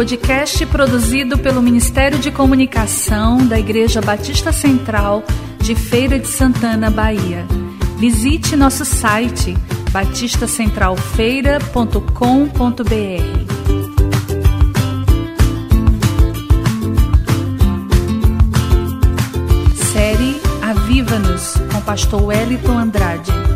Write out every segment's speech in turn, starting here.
podcast produzido pelo Ministério de Comunicação da Igreja Batista Central de Feira de Santana, Bahia. Visite nosso site batistacentralfeira.com.br. Série Aviva-nos com pastor Wellington Andrade.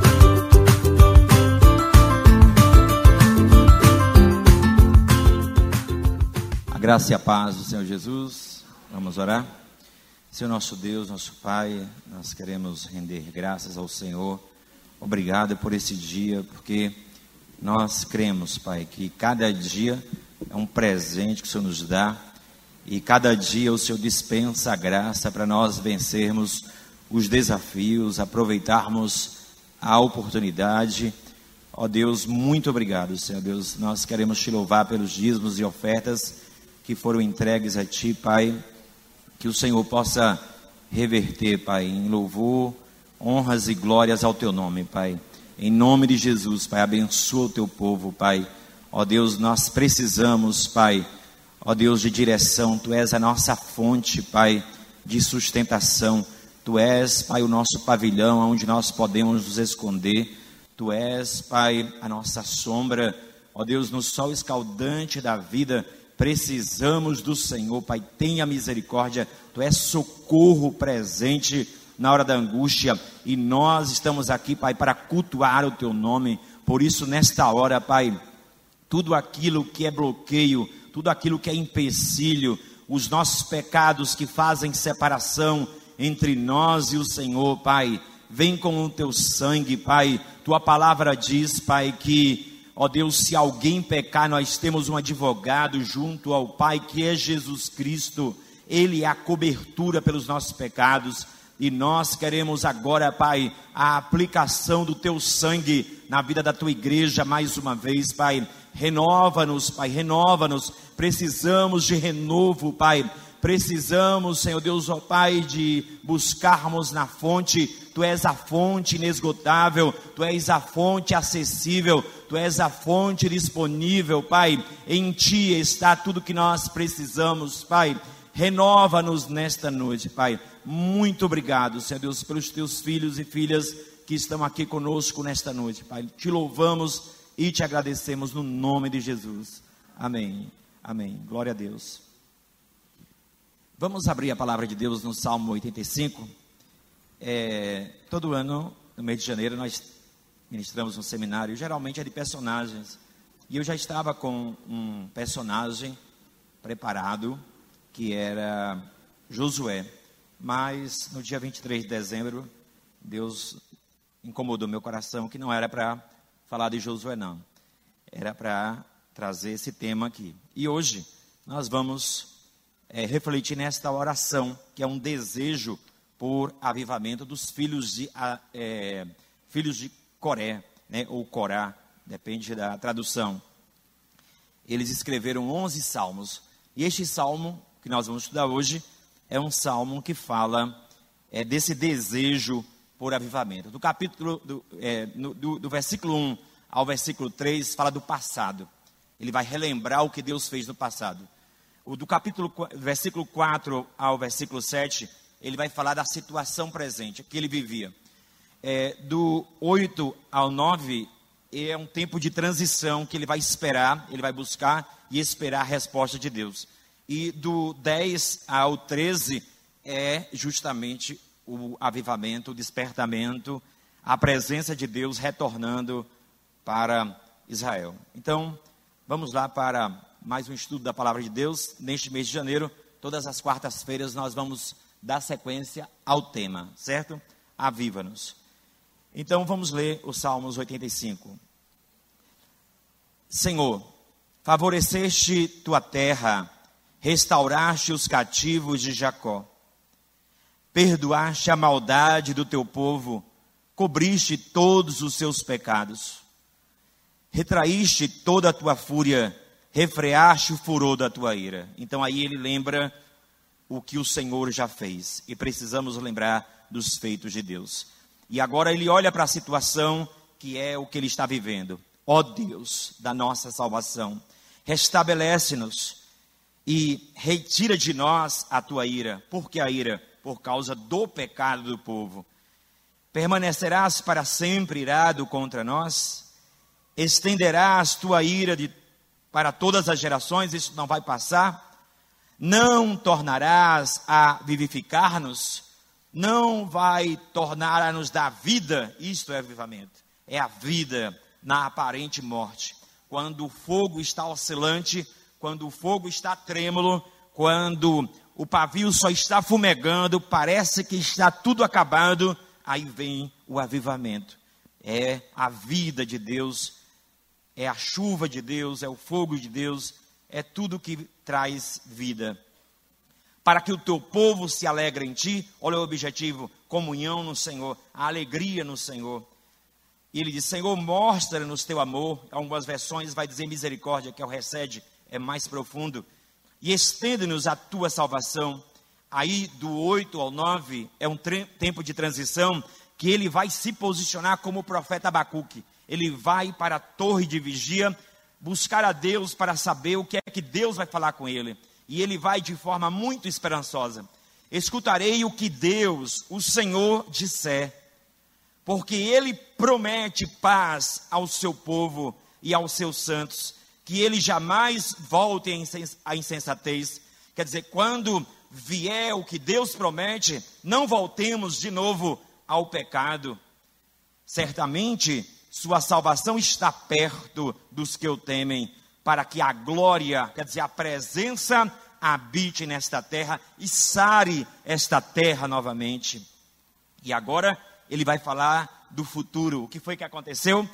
Graça e a paz do Senhor Jesus. Vamos orar? Senhor nosso Deus, nosso Pai, nós queremos render graças ao Senhor. Obrigado por esse dia, porque nós cremos, Pai, que cada dia é um presente que o Senhor nos dá e cada dia o Senhor dispensa a graça para nós vencermos os desafios, aproveitarmos a oportunidade. Ó Deus, muito obrigado, Senhor Deus. Nós queremos te louvar pelos dízimos e ofertas que foram entregues a Ti, Pai. Que o Senhor possa reverter, Pai, em louvor, honras e glórias ao Teu nome, Pai. Em nome de Jesus, Pai, abençoa o Teu povo, Pai. Ó Deus, nós precisamos, Pai Ó Deus de direção, Tu és a nossa fonte, Pai, de sustentação. Tu és, Pai, o nosso pavilhão onde nós podemos nos esconder. Tu és, Pai, a nossa sombra. Ó Deus, no sol escaldante da vida, precisamos do Senhor, Pai. Tenha misericórdia. Tu és socorro presente na hora da angústia. E nós estamos aqui, Pai, para cultuar o Teu nome. Por isso, nesta hora, Pai, tudo aquilo que é bloqueio, tudo aquilo que é empecilho, os nossos pecados que fazem separação entre nós e o Senhor, Pai. Vem com o teu sangue, Pai. Tua palavra diz, Pai, que, ó Deus, se alguém pecar, nós temos um advogado junto ao Pai, que é Jesus Cristo. Ele é a cobertura pelos nossos pecados. E nós queremos agora, Pai, a aplicação do teu sangue na vida da tua igreja mais uma vez, Pai. Renova-nos, Pai, renova-nos. Precisamos de renovo, Pai. Precisamos, Senhor Deus, ó Pai, de buscarmos na fonte. Tu és a fonte inesgotável, Tu és a fonte acessível, Tu és a fonte disponível, Pai. Em Ti está tudo que nós precisamos, Pai. Renova-nos nesta noite, Pai. Muito obrigado, Senhor Deus, pelos Teus filhos e filhas que estão aqui conosco nesta noite, Pai. Te louvamos e te agradecemos no nome de Jesus. Amém. Amém. Glória a Deus. Vamos abrir a palavra de Deus no Salmo 85. É, todo ano, no mês de janeiro, nós ministramos um seminário, geralmente é de personagens. E eu já estava com um personagem preparado, que era Josué. Mas no dia 23 de dezembro, Deus incomodou meu coração que não era para falar de Josué, não. Era para trazer esse tema aqui. E hoje nós vamos é, refletir nesta oração, que é um desejo por avivamento dos filhos de, é, filhos de Coré, né, ou Corá, depende da tradução. Eles escreveram 11 salmos. E este salmo que nós vamos estudar hoje é um salmo que fala é, desse desejo por avivamento. Do capítulo, do, é, no, do, do versículo 1 ao versículo 3, fala do passado. Ele vai relembrar o que Deus fez no passado. O do capítulo, versículo 4 ao versículo 7, ele vai falar da situação presente, que ele vivia. É, do 8 ao 9, é um tempo de transição que ele vai esperar, ele vai buscar e esperar a resposta de Deus. E do 10 ao 13 é justamente o avivamento, o despertamento, a presença de Deus retornando para Israel. Então, vamos lá para mais um estudo da palavra de Deus. Neste mês de janeiro, todas as quartas-feiras, nós vamos dar sequência ao tema, certo? Aviva-nos. Então, vamos ler o Salmos 85. Senhor, favoreceste tua terra, restauraste os cativos de Jacó perdoaste a maldade do teu povo, cobriste todos os seus pecados, retraíste toda a tua fúria, refreaste o furor da tua ira. Então aí ele lembra o que o Senhor já fez e precisamos lembrar dos feitos de Deus. E agora ele olha para a situação que é o que ele está vivendo. Ó Deus da nossa salvação, restabelece-nos e retira de nós a tua ira. Por que a ira? Por causa do pecado do povo. Permanecerás para sempre irado contra nós? Estenderás tua ira de, para todas as gerações? Isso não vai passar? Não tornarás a vivificar-nos? Não vai tornar a nos dar vida? Isto é avivamento. É a vida na aparente morte. Quando o fogo está oscilante, quando o fogo está trêmulo, quando o pavio só está fumegando, parece que está tudo acabado, aí vem o avivamento. É a vida de Deus, é a chuva de Deus, é o fogo de Deus, é tudo que traz vida. Para que o teu povo se alegre em ti, olha o objetivo: comunhão no Senhor, a alegria no Senhor. E ele diz: Senhor, mostra-nos teu amor. Algumas versões vai dizer misericórdia, que é o recede é mais profundo. E estende-nos a tua salvação. Aí, do 8 ao 9, é um tempo de transição que ele vai se posicionar como o profeta Abacuque. Ele vai para a torre de vigia buscar a Deus para saber o que é que Deus vai falar com ele. E ele vai de forma muito esperançosa. Escutarei o que Deus, o Senhor, disser, porque ele promete paz ao seu povo e aos seus santos que ele jamais volte à insensatez. Quer dizer, quando vier o que Deus promete, não voltemos de novo ao pecado. Certamente, sua salvação está perto dos que o temem, para que a glória, quer dizer, a presença habite nesta terra e sare esta terra novamente. E agora ele vai falar do futuro. O que foi que aconteceu?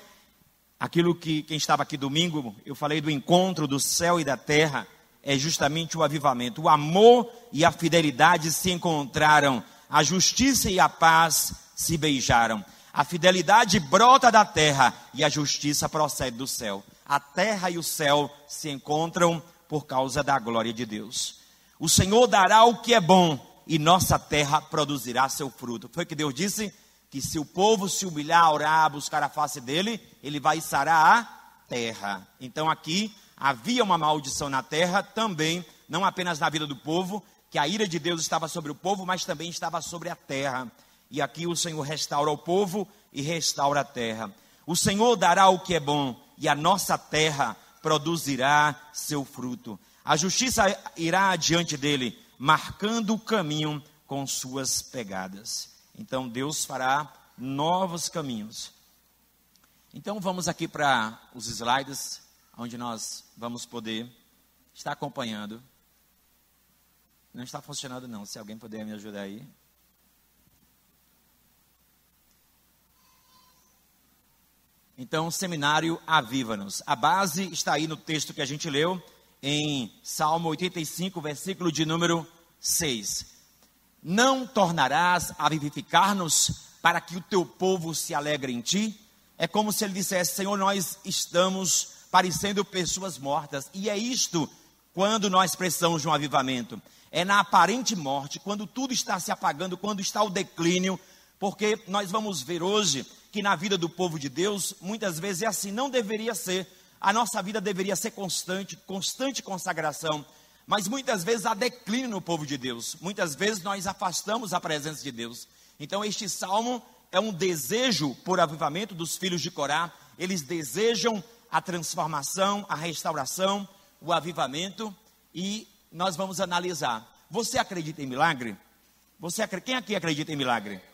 Aquilo que quem estava aqui domingo, eu falei do encontro do céu e da terra, é justamente o avivamento. O amor e a fidelidade se encontraram, a justiça e a paz se beijaram. A fidelidade brota da terra e a justiça procede do céu. A terra e o céu se encontram por causa da glória de Deus. O Senhor dará o que é bom e nossa terra produzirá seu fruto. Foi que Deus disse? que se o povo se humilhar, orar, buscar a face dele, ele vai sarar a terra. Então aqui havia uma maldição na terra também, não apenas na vida do povo, que a ira de Deus estava sobre o povo, mas também estava sobre a terra. E aqui o Senhor restaura o povo e restaura a terra. O Senhor dará o que é bom e a nossa terra produzirá seu fruto. A justiça irá adiante dele, marcando o caminho com suas pegadas. Então Deus fará novos caminhos. Então vamos aqui para os slides, onde nós vamos poder estar acompanhando. Não está funcionando não, se alguém puder me ajudar aí. Então, seminário Aviva-nos. A base está aí no texto que a gente leu, em Salmo 85, versículo de número 6 não tornarás a vivificar-nos para que o teu povo se alegre em ti? É como se ele dissesse: Senhor, nós estamos parecendo pessoas mortas. E é isto quando nós precisamos de um avivamento. É na aparente morte, quando tudo está se apagando, quando está o declínio, porque nós vamos ver hoje que na vida do povo de Deus, muitas vezes é assim, não deveria ser. A nossa vida deveria ser constante, constante consagração, mas muitas vezes há declínio no povo de Deus. Muitas vezes nós afastamos a presença de Deus. Então este salmo é um desejo por avivamento dos filhos de Corá. Eles desejam a transformação, a restauração, o avivamento e nós vamos analisar. Você acredita em milagre? Você quem aqui acredita em milagre?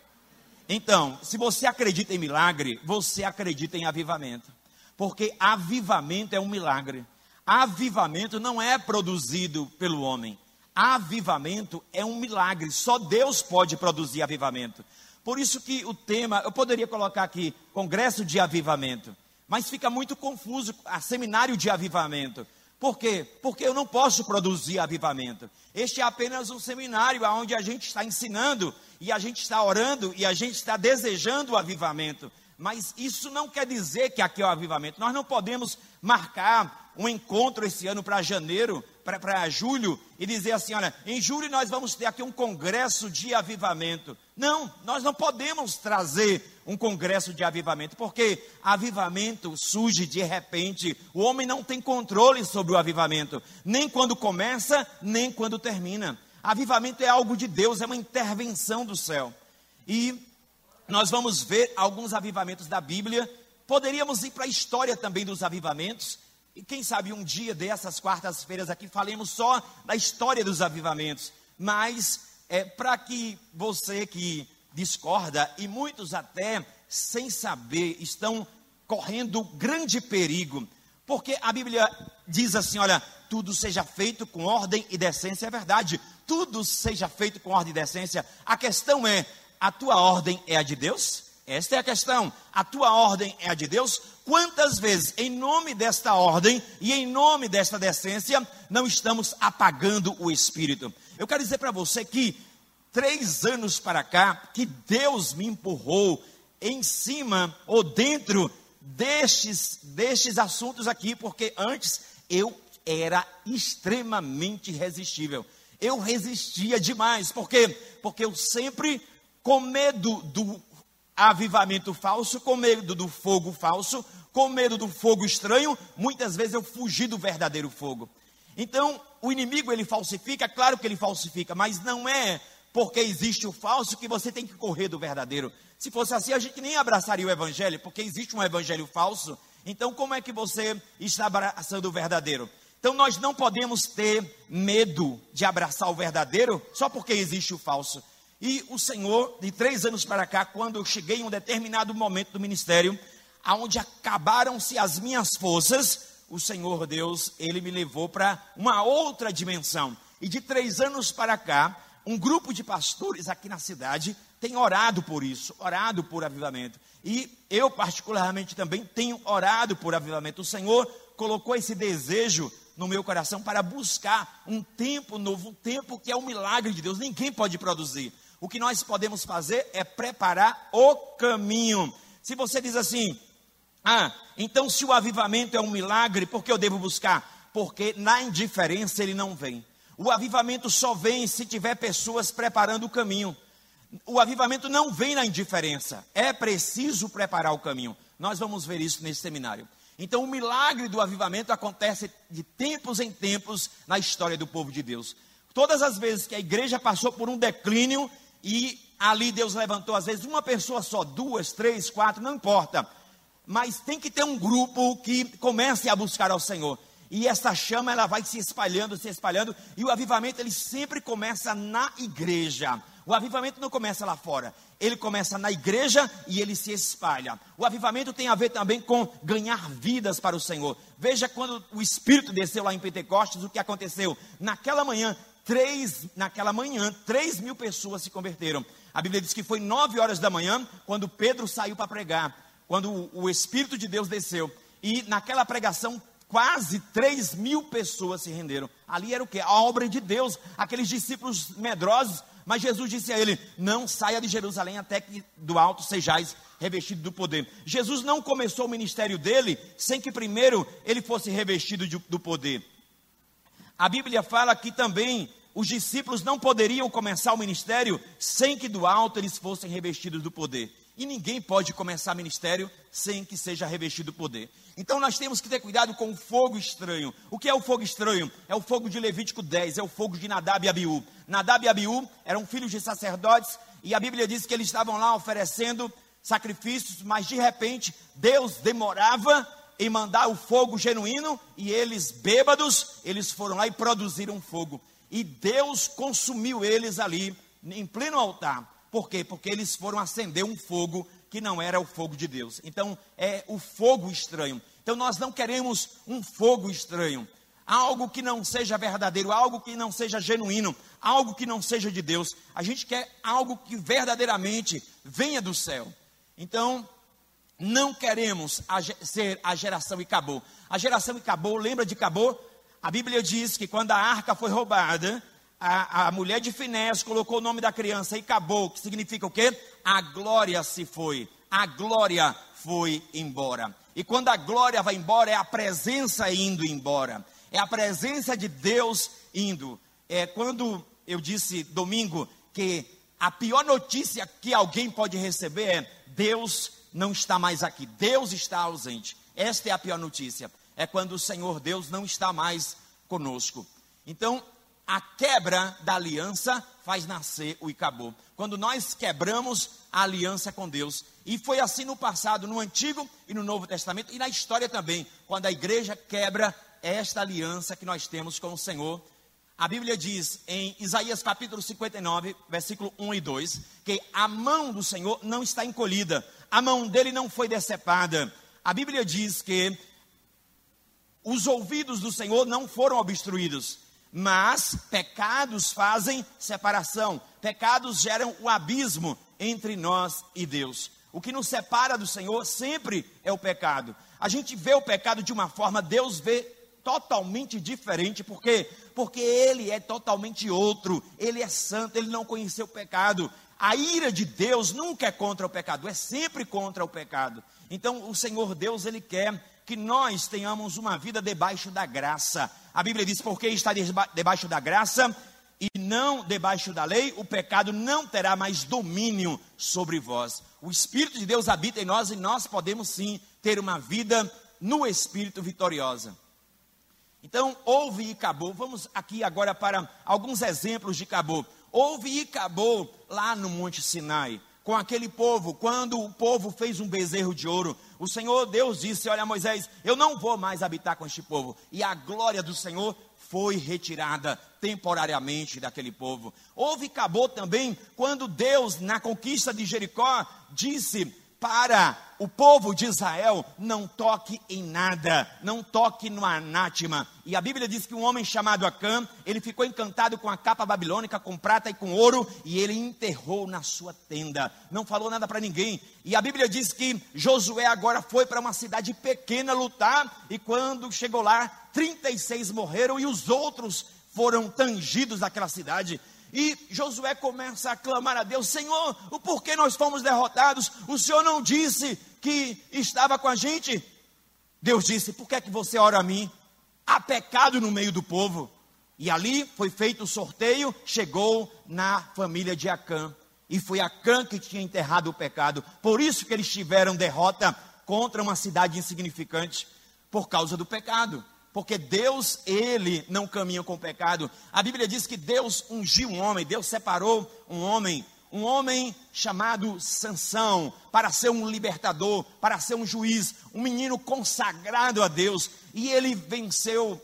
Então, se você acredita em milagre, você acredita em avivamento. Porque avivamento é um milagre. Avivamento não é produzido pelo homem. Avivamento é um milagre. Só Deus pode produzir avivamento. Por isso que o tema, eu poderia colocar aqui, Congresso de Avivamento, mas fica muito confuso a seminário de avivamento. Por quê? Porque eu não posso produzir avivamento. Este é apenas um seminário onde a gente está ensinando e a gente está orando e a gente está desejando o avivamento. Mas isso não quer dizer que aqui é o avivamento. Nós não podemos marcar um encontro esse ano para janeiro para julho e dizer assim: olha, em julho nós vamos ter aqui um congresso de avivamento. Não, nós não podemos trazer um congresso de avivamento, porque avivamento surge de repente. O homem não tem controle sobre o avivamento, nem quando começa, nem quando termina. Avivamento é algo de Deus, é uma intervenção do céu. E nós vamos ver alguns avivamentos da Bíblia. Poderíamos ir para a história também dos avivamentos. E quem sabe um dia dessas quartas-feiras aqui falemos só da história dos avivamentos. Mas é para que você que discorda e muitos até sem saber estão correndo grande perigo, porque a Bíblia diz assim, olha, tudo seja feito com ordem e decência, é verdade. Tudo seja feito com ordem e decência. A questão é, a tua ordem é a de Deus? Esta é a questão. A tua ordem é a de Deus? Quantas vezes, em nome desta ordem e em nome desta decência, não estamos apagando o espírito? Eu quero dizer para você que três anos para cá, que Deus me empurrou em cima ou dentro destes, destes assuntos aqui, porque antes eu era extremamente irresistível. Eu resistia demais, por quê? Porque eu sempre, com medo do avivamento falso, com medo do fogo falso, com medo do fogo estranho, muitas vezes eu fugi do verdadeiro fogo. Então, o inimigo ele falsifica, claro que ele falsifica, mas não é porque existe o falso que você tem que correr do verdadeiro. Se fosse assim, a gente nem abraçaria o evangelho, porque existe um evangelho falso. Então, como é que você está abraçando o verdadeiro? Então, nós não podemos ter medo de abraçar o verdadeiro só porque existe o falso. E o Senhor, de três anos para cá, quando eu cheguei em um determinado momento do ministério, aonde acabaram-se as minhas forças, o Senhor Deus, ele me levou para uma outra dimensão. E de três anos para cá, um grupo de pastores aqui na cidade tem orado por isso, orado por avivamento. E eu, particularmente, também tenho orado por avivamento. O Senhor colocou esse desejo no meu coração para buscar um tempo novo, um tempo que é um milagre de Deus, ninguém pode produzir. O que nós podemos fazer é preparar o caminho. Se você diz assim, ah, então se o avivamento é um milagre, por que eu devo buscar? Porque na indiferença ele não vem. O avivamento só vem se tiver pessoas preparando o caminho. O avivamento não vem na indiferença. É preciso preparar o caminho. Nós vamos ver isso nesse seminário. Então, o milagre do avivamento acontece de tempos em tempos na história do povo de Deus. Todas as vezes que a igreja passou por um declínio, e ali Deus levantou, às vezes, uma pessoa só, duas, três, quatro, não importa. Mas tem que ter um grupo que comece a buscar ao Senhor. E essa chama ela vai se espalhando, se espalhando, e o avivamento ele sempre começa na igreja. O avivamento não começa lá fora, ele começa na igreja e ele se espalha. O avivamento tem a ver também com ganhar vidas para o Senhor. Veja quando o Espírito desceu lá em Pentecostes, o que aconteceu? Naquela manhã, três, naquela manhã, três mil pessoas se converteram. A Bíblia diz que foi nove horas da manhã, quando Pedro saiu para pregar, quando o, Espírito de Deus desceu. E naquela pregação, quase 3 mil pessoas se renderam. Ali era o que? A obra de Deus, aqueles discípulos medrosos. Mas Jesus disse a ele: Não saia de Jerusalém até que do alto sejais revestido do poder. Jesus não começou o ministério dele sem que primeiro ele fosse revestido de, do poder. A Bíblia fala que também os discípulos não poderiam começar o ministério sem que do alto eles fossem revestidos do poder. E ninguém pode começar ministério sem que seja revestido poder. Então nós temos que ter cuidado com o fogo estranho. O que é o fogo estranho? É o fogo de Levítico 10, é o fogo de Nadab e Abiú. Nadab e Abiú eram filhos de sacerdotes e a Bíblia diz que eles estavam lá oferecendo sacrifícios, mas de repente Deus demorava em mandar o fogo genuíno e eles bêbados, eles foram lá e produziram fogo. E Deus consumiu eles ali em pleno altar. Por quê? Porque eles foram acender um fogo que não era o fogo de Deus. Então, é o fogo estranho. Então, nós não queremos um fogo estranho. Algo que não seja verdadeiro, algo que não seja genuíno, algo que não seja de Deus. A gente quer algo que verdadeiramente venha do céu. Então, não queremos ser a geração acabou. A geração acabou, lembra de acabou? A Bíblia diz que quando a arca foi roubada, a, a mulher de Finés colocou o nome da criança e acabou, que significa o quê? A glória se foi, a glória foi embora. E quando a glória vai embora, é a presença indo embora. é a presença de Deus indo. É quando eu disse domingo que a pior notícia que alguém pode receber é Deus não está mais aqui, Deus está ausente. Esta é a pior notícia. É quando o Senhor Deus não está mais conosco. Então, a quebra da aliança faz nascer o Icabô. Quando nós quebramos a aliança com Deus. E foi assim no passado, no Antigo e no Novo Testamento, e na história também, quando a igreja quebra esta aliança que nós temos com o Senhor. A Bíblia diz em Isaías capítulo 59, versículo 1 e 2, que a mão do Senhor não está encolhida, a mão dele não foi decepada. A Bíblia diz que os ouvidos do Senhor não foram obstruídos, mas pecados fazem separação, pecados geram o abismo entre nós e Deus. O que nos separa do Senhor sempre é o pecado. A gente vê o pecado de uma forma, Deus vê totalmente diferente, por quê? Porque ele é totalmente outro, ele é santo, ele não conheceu o pecado. A ira de Deus nunca é contra o pecado, é sempre contra o pecado. Então, o Senhor Deus, ele quer que nós tenhamos uma vida debaixo da graça. A Bíblia diz: porque está debaixo da graça e não debaixo da lei, o pecado não terá mais domínio sobre vós. O Espírito de Deus habita em nós e nós podemos sim ter uma vida no Espírito vitoriosa. Então, houve e acabou. Vamos aqui agora para alguns exemplos de acabou. Houve e acabou lá no Monte Sinai com aquele povo, quando o povo fez um bezerro de ouro, o Senhor Deus disse: Olha, Moisés, eu não vou mais habitar com este povo. E a glória do Senhor foi retirada temporariamente daquele povo. Houve acabou também quando Deus, na conquista de Jericó, disse: para o povo de Israel, não toque em nada, não toque no anátema. E a Bíblia diz que um homem chamado Acã, ele ficou encantado com a capa babilônica, com prata e com ouro, e ele enterrou na sua tenda. Não falou nada para ninguém. E a Bíblia diz que Josué agora foi para uma cidade pequena lutar, e quando chegou lá, 36 morreram e os outros foram tangidos daquela cidade. E Josué começa a clamar a Deus: Senhor, o porquê nós fomos derrotados? O Senhor não disse que estava com a gente? Deus disse: Por que é que você ora a mim? Há pecado no meio do povo. E ali foi feito o sorteio, chegou na família de Acã. E foi Acã que tinha enterrado o pecado. Por isso que eles tiveram derrota contra uma cidade insignificante, por causa do pecado porque Deus, ele não caminha com o pecado. A Bíblia diz que Deus ungiu um homem, Deus separou um homem, um homem chamado Sansão, para ser um libertador, para ser um juiz, um menino consagrado a Deus, e ele venceu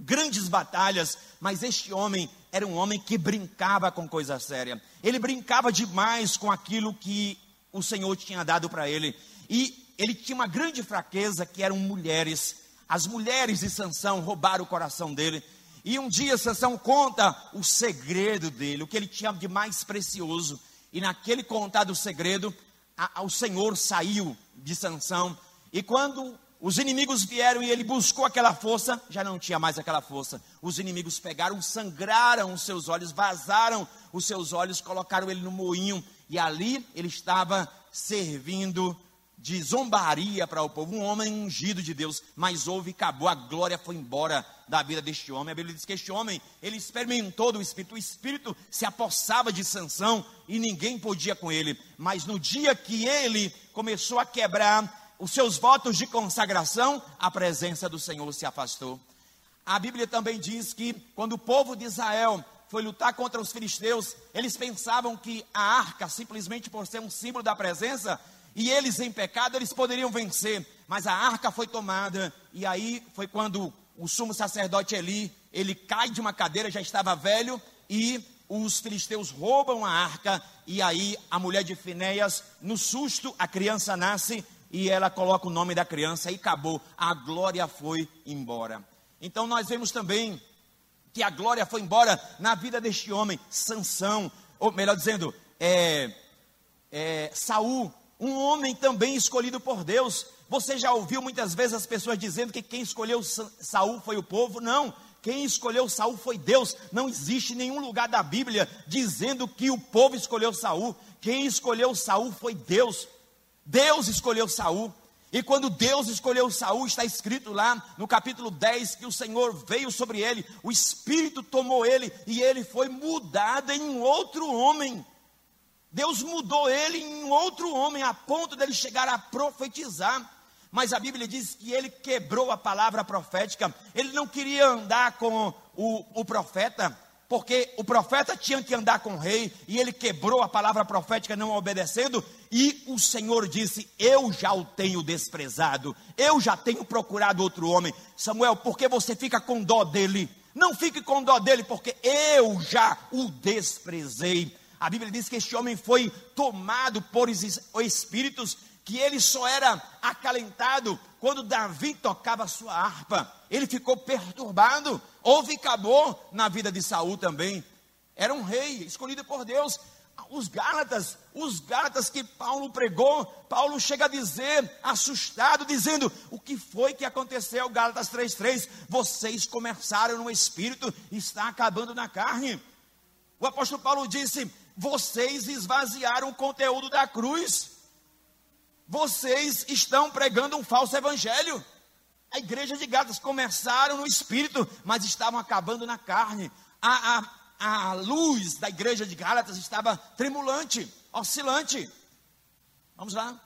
grandes batalhas, mas este homem era um homem que brincava com coisa séria. Ele brincava demais com aquilo que o Senhor tinha dado para ele. E ele tinha uma grande fraqueza que eram mulheres. As mulheres de Sansão roubaram o coração dele. E um dia Sansão conta o segredo dele, o que ele tinha de mais precioso. E naquele contar do segredo, a, a, o Senhor saiu de Sansão. E quando os inimigos vieram e ele buscou aquela força, já não tinha mais aquela força. Os inimigos pegaram, sangraram os seus olhos, vazaram os seus olhos, colocaram ele no moinho. E ali ele estava servindo de zombaria para o povo, um homem ungido de Deus, mas houve e acabou, a glória foi embora da vida deste homem. A Bíblia diz que este homem, ele experimentou do Espírito, o Espírito se apossava de Sansão e ninguém podia com ele. Mas no dia que ele começou a quebrar os seus votos de consagração, a presença do Senhor se afastou. A Bíblia também diz que quando o povo de Israel foi lutar contra os filisteus, eles pensavam que a arca, simplesmente por ser um símbolo da presença, e eles em pecado, eles poderiam vencer, mas a arca foi tomada, e aí foi quando o sumo sacerdote Eli, ele cai de uma cadeira, já estava velho, e os filisteus roubam a arca, e aí a mulher de Finéias, no susto, a criança nasce, e ela coloca o nome da criança, e acabou, a glória foi embora. Então nós vemos também que a glória foi embora na vida deste homem, Sansão, ou melhor dizendo, é, é, Saul, um homem também escolhido por Deus. Você já ouviu muitas vezes as pessoas dizendo que quem escolheu Saul foi o povo? Não. Quem escolheu Saul foi Deus. Não existe nenhum lugar da Bíblia dizendo que o povo escolheu Saul. Quem escolheu Saul foi Deus. Deus escolheu Saul. E quando Deus escolheu Saul, está escrito lá no capítulo 10 que o Senhor veio sobre ele, o espírito tomou ele e ele foi mudado em um outro homem. Deus mudou ele em outro homem a ponto dele chegar a profetizar. Mas a Bíblia diz que ele quebrou a palavra profética. Ele não queria andar com o, o profeta, porque o profeta tinha que andar com o rei, e ele quebrou a palavra profética não obedecendo, e o Senhor disse: Eu já o tenho desprezado, eu já tenho procurado outro homem. Samuel, por que você fica com dó dele? Não fique com dó dele, porque eu já o desprezei. A Bíblia diz que este homem foi tomado por espíritos que ele só era acalentado quando Davi tocava sua harpa. Ele ficou perturbado. Houve acabou na vida de Saul também. Era um rei escolhido por Deus. Os Gálatas, os Gálatas que Paulo pregou, Paulo chega a dizer, assustado, dizendo: O que foi que aconteceu? Gálatas 3,3: Vocês começaram no espírito, está acabando na carne. O apóstolo Paulo disse: Vocês esvaziaram o conteúdo da cruz. Vocês estão pregando um falso evangelho. A igreja de Gálatas começaram no espírito, mas estavam acabando na carne. A, a, a luz da igreja de Gálatas estava tremulante, oscilante. Vamos lá.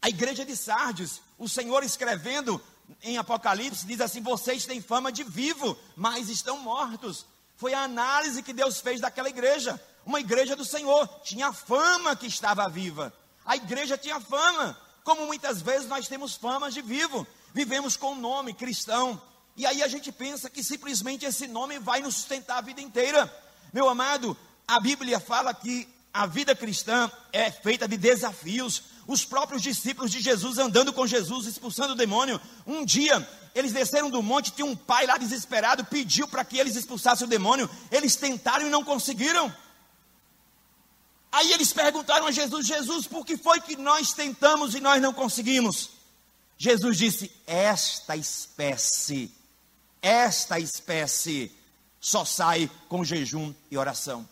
A igreja de Sardes, o Senhor escrevendo em Apocalipse, diz assim: Vocês têm fama de vivo, mas estão mortos. Foi a análise que Deus fez daquela igreja. Uma igreja do Senhor, tinha fama que estava viva, a igreja tinha fama, como muitas vezes nós temos fama de vivo, vivemos com o nome cristão, e aí a gente pensa que simplesmente esse nome vai nos sustentar a vida inteira. Meu amado, a Bíblia fala que a vida cristã é feita de desafios. Os próprios discípulos de Jesus andando com Jesus, expulsando o demônio. Um dia, eles desceram do monte, tinha um pai lá desesperado, pediu para que eles expulsassem o demônio. Eles tentaram e não conseguiram. Aí eles perguntaram a Jesus: Jesus, por que foi que nós tentamos e nós não conseguimos? Jesus disse: Esta espécie, esta espécie só sai com jejum e oração.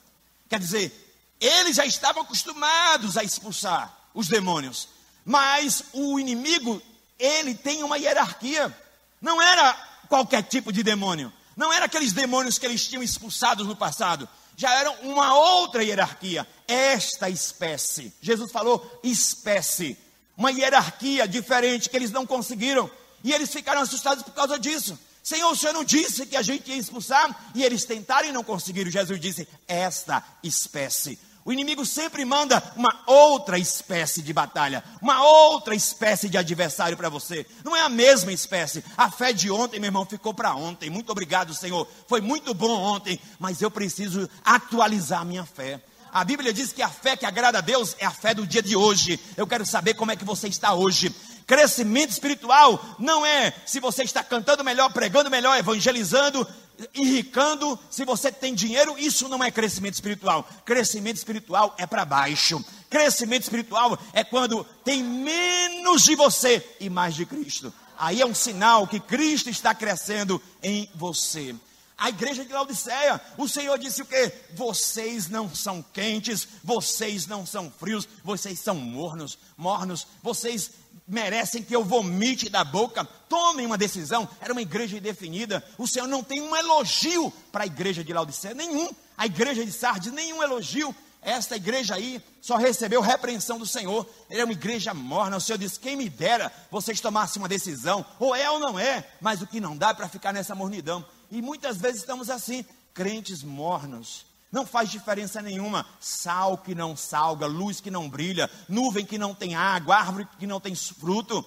Quer dizer, eles já estavam acostumados a expulsar os demônios, mas o inimigo, ele tem uma hierarquia. Não era qualquer tipo de demônio, não era aqueles demônios que eles tinham expulsados no passado já era uma outra hierarquia. Esta espécie, Jesus falou espécie, uma hierarquia diferente que eles não conseguiram. E eles ficaram assustados por causa disso. Senhor, o Senhor não disse que a gente ia expulsar? E eles tentaram e não conseguiram. Jesus disse: Esta espécie. O inimigo sempre manda uma outra espécie de batalha, uma outra espécie de adversário para você. Não é a mesma espécie. A fé de ontem, meu irmão, ficou para ontem. Muito obrigado, Senhor. Foi muito bom ontem, mas eu preciso atualizar minha fé. A Bíblia diz que a fé que agrada a Deus é a fé do dia de hoje. Eu quero saber como é que você está hoje. Crescimento espiritual não é se você está cantando melhor, pregando melhor, evangelizando, enricando, se você tem dinheiro, isso não é crescimento espiritual. Crescimento espiritual é para baixo. Crescimento espiritual é quando tem menos de você e mais de Cristo. Aí é um sinal que Cristo está crescendo em você. A igreja de Laodiceia, o Senhor disse o que? Vocês não são quentes, vocês não são frios, vocês são mornos, mornos, vocês merecem que eu vomite da boca. Tomem uma decisão. Era uma igreja indefinida. O Senhor não tem um elogio para a igreja de Laodiceia, nenhum. A igreja de Sardes, nenhum elogio. Esta igreja aí só recebeu repreensão do Senhor. Ele é uma igreja morna. O Senhor disse: Quem me dera vocês tomassem uma decisão, ou é ou não é, mas o que não dá é para ficar nessa mornidão. E muitas vezes estamos assim, crentes mornos, não faz diferença nenhuma. Sal que não salga, luz que não brilha, nuvem que não tem água, árvore que não tem fruto.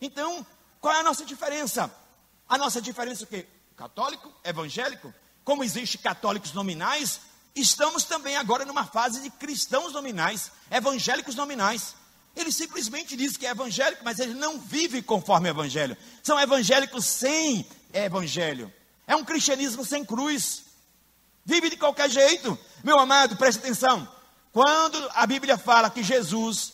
Então, qual é a nossa diferença? A nossa diferença é o quê? Católico, evangélico? Como existe católicos nominais, estamos também agora numa fase de cristãos nominais, evangélicos nominais. Ele simplesmente diz que é evangélico, mas ele não vive conforme o evangelho. São evangélicos sem evangelho. É um cristianismo sem cruz. Vive de qualquer jeito. Meu amado, preste atenção. Quando a Bíblia fala que Jesus,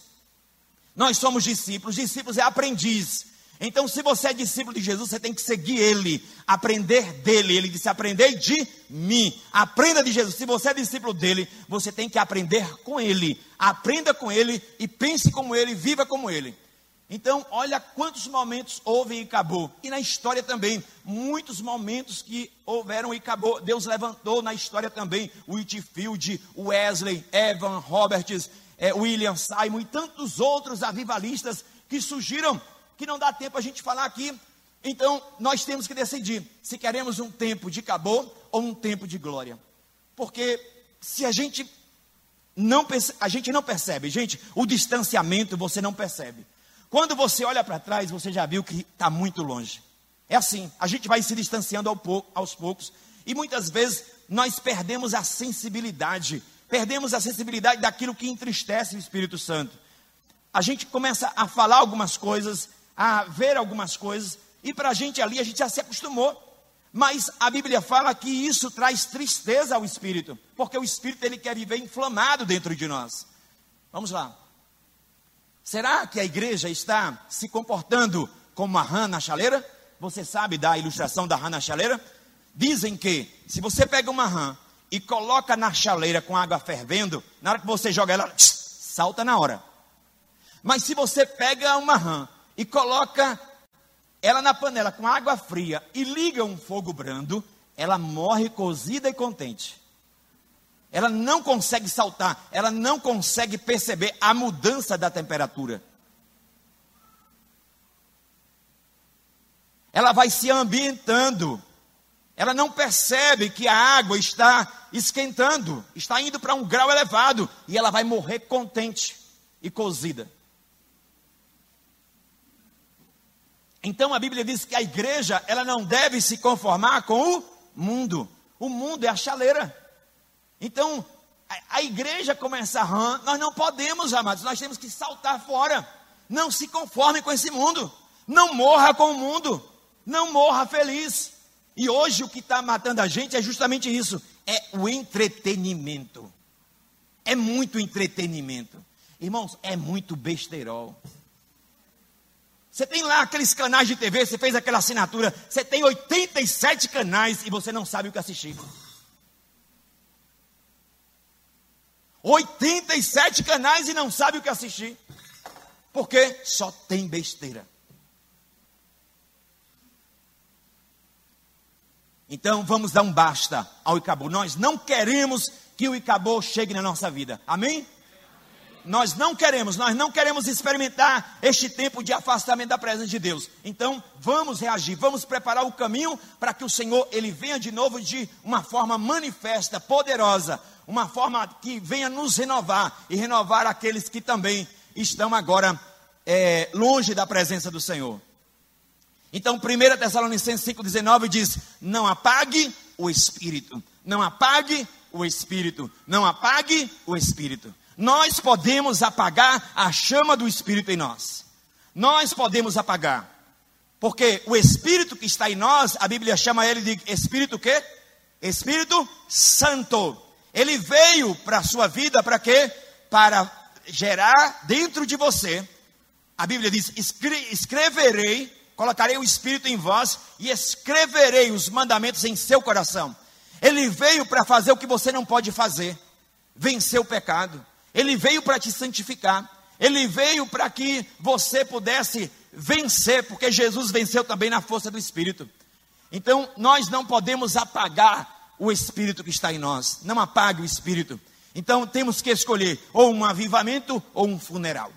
nós somos discípulos, discípulos é aprendiz. Então, se você é discípulo de Jesus, você tem que seguir ele, aprender dele. Ele disse: aprender de mim. Aprenda de Jesus. Se você é discípulo dele, você tem que aprender com ele. Aprenda com ele e pense como ele, viva como ele. Então, olha quantos momentos houve e acabou. E na história também, muitos momentos que houveram e acabou. Deus levantou na história também o Whitfield, Wesley, Evan, Roberts, é, William Simon e tantos outros avivalistas que surgiram, que não dá tempo a gente falar aqui. Então, nós temos que decidir se queremos um tempo de acabou ou um tempo de glória. Porque se a gente não a gente não percebe, gente, o distanciamento você não percebe. Quando você olha para trás, você já viu que está muito longe. É assim, a gente vai se distanciando aos poucos, e muitas vezes nós perdemos a sensibilidade, perdemos a sensibilidade daquilo que entristece o Espírito Santo. A gente começa a falar algumas coisas, a ver algumas coisas, e para a gente ali a gente já se acostumou. Mas a Bíblia fala que isso traz tristeza ao Espírito, porque o Espírito ele quer viver inflamado dentro de nós. Vamos lá. Será que a igreja está se comportando como uma rã na chaleira? Você sabe da ilustração da rã na chaleira? Dizem que se você pega uma rã e coloca na chaleira com água fervendo, na hora que você joga ela, salta na hora. Mas se você pega uma rã e coloca ela na panela com água fria e liga um fogo brando, ela morre cozida e contente. Ela não consegue saltar, ela não consegue perceber a mudança da temperatura. Ela vai se ambientando. Ela não percebe que a água está esquentando, está indo para um grau elevado e ela vai morrer contente e cozida. Então a Bíblia diz que a igreja, ela não deve se conformar com o mundo. O mundo é a chaleira. Então, a, igreja começa a nós não podemos, amados, nós temos que saltar fora. Não se conforme com esse mundo. Não morra com o mundo. Não morra feliz. E hoje o que está matando a gente é justamente isso: é o entretenimento. É muito entretenimento. Irmãos, é muito besterol. Você tem lá aqueles canais de TV, você fez aquela assinatura, você tem 87 canais e você não sabe o que assistir. 87 canais e não sabe o que assistir. Porque só tem besteira. Então vamos dar um basta ao Icabô. Nós não queremos que o Icabô chegue na nossa vida. Amém? Nós não queremos, nós não queremos experimentar este tempo de afastamento da presença de Deus. Então, vamos reagir, vamos preparar o caminho para que o Senhor ele venha de novo de uma forma manifesta, poderosa, uma forma que venha nos renovar e renovar aqueles que também estão agora é, longe da presença do Senhor. Então, 1 Tessalonicenses 5,19 diz: Não apague o espírito, não apague o espírito, não apague o espírito. Nós podemos apagar a chama do espírito em nós. Nós podemos apagar. Porque o espírito que está em nós, a Bíblia chama ele de espírito que? Espírito Santo. Ele veio para a sua vida para quê? Para gerar dentro de você. A Bíblia diz: escreverei, colocarei o Espírito em vós e escreverei os mandamentos em seu coração. Ele veio para fazer o que você não pode fazer, vencer o pecado. Ele veio para te santificar. Ele veio para que você pudesse vencer, porque Jesus venceu também na força do Espírito. Então, nós não podemos apagar o Espírito que está em nós. Não apague o Espírito. Então temos que escolher ou um avivamento ou um funeral.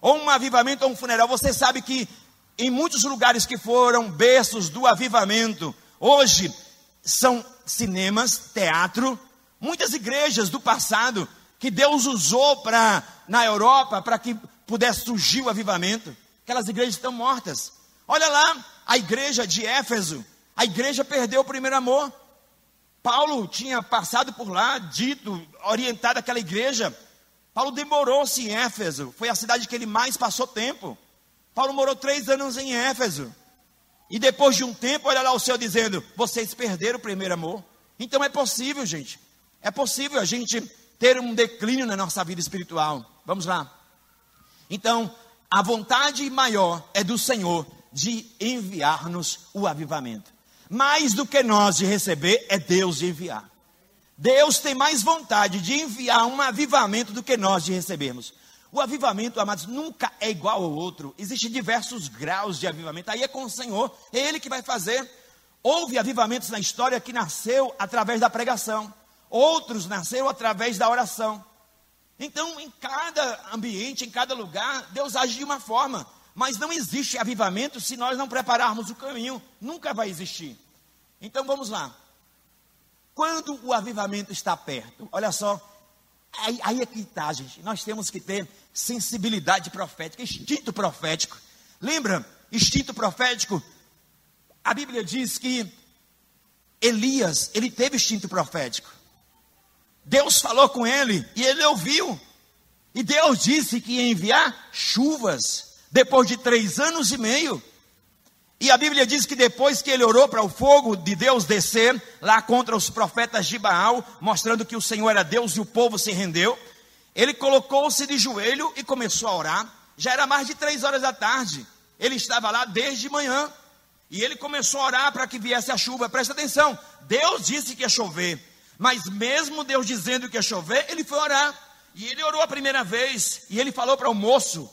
Ou um avivamento ou um funeral. Você sabe que em muitos lugares que foram berços do avivamento, hoje são cinemas, teatro, muitas igrejas do passado que Deus usou para na Europa para que pudesse surgir o avivamento. Aquelas igrejas estão mortas. Olha lá, a igreja de Éfeso, a igreja perdeu o primeiro amor. Paulo tinha passado por lá, dito, orientado aquela igreja. Paulo demorou-se em Éfeso, foi a cidade que ele mais passou tempo. Paulo morou três anos em Éfeso. E depois de um tempo, olha lá o Senhor dizendo: vocês perderam o primeiro amor. Então é possível, gente. É possível a gente ter um declínio na nossa vida espiritual. Vamos lá. Então, a vontade maior é do Senhor de enviar-nos o avivamento mais do que nós de receber, é Deus de enviar. Deus tem mais vontade de enviar um avivamento do que nós de recebermos. O avivamento, amados, nunca é igual ao outro. Existem diversos graus de avivamento. Aí é com o Senhor, é Ele que vai fazer. Houve avivamentos na história que nasceu através da pregação. Outros nasceram através da oração. Então, em cada ambiente, em cada lugar, Deus age de uma forma. Mas não existe avivamento se nós não prepararmos o caminho. Nunca vai existir. Então vamos lá. Quando o avivamento está perto, olha só, aí, aí é que está, gente. Nós temos que ter sensibilidade profética, instinto profético. Lembra? Instinto profético. A Bíblia diz que Elias, ele teve instinto profético. Deus falou com ele e ele ouviu. E Deus disse que ia enviar chuvas depois de três anos e meio. E a Bíblia diz que depois que ele orou para o fogo de Deus descer lá contra os profetas de Baal, mostrando que o Senhor era Deus e o povo se rendeu, ele colocou-se de joelho e começou a orar. Já era mais de três horas da tarde. Ele estava lá desde manhã. E ele começou a orar para que viesse a chuva. Presta atenção. Deus disse que ia chover. Mas mesmo Deus dizendo que ia chover, ele foi orar. E ele orou a primeira vez. E ele falou para o moço: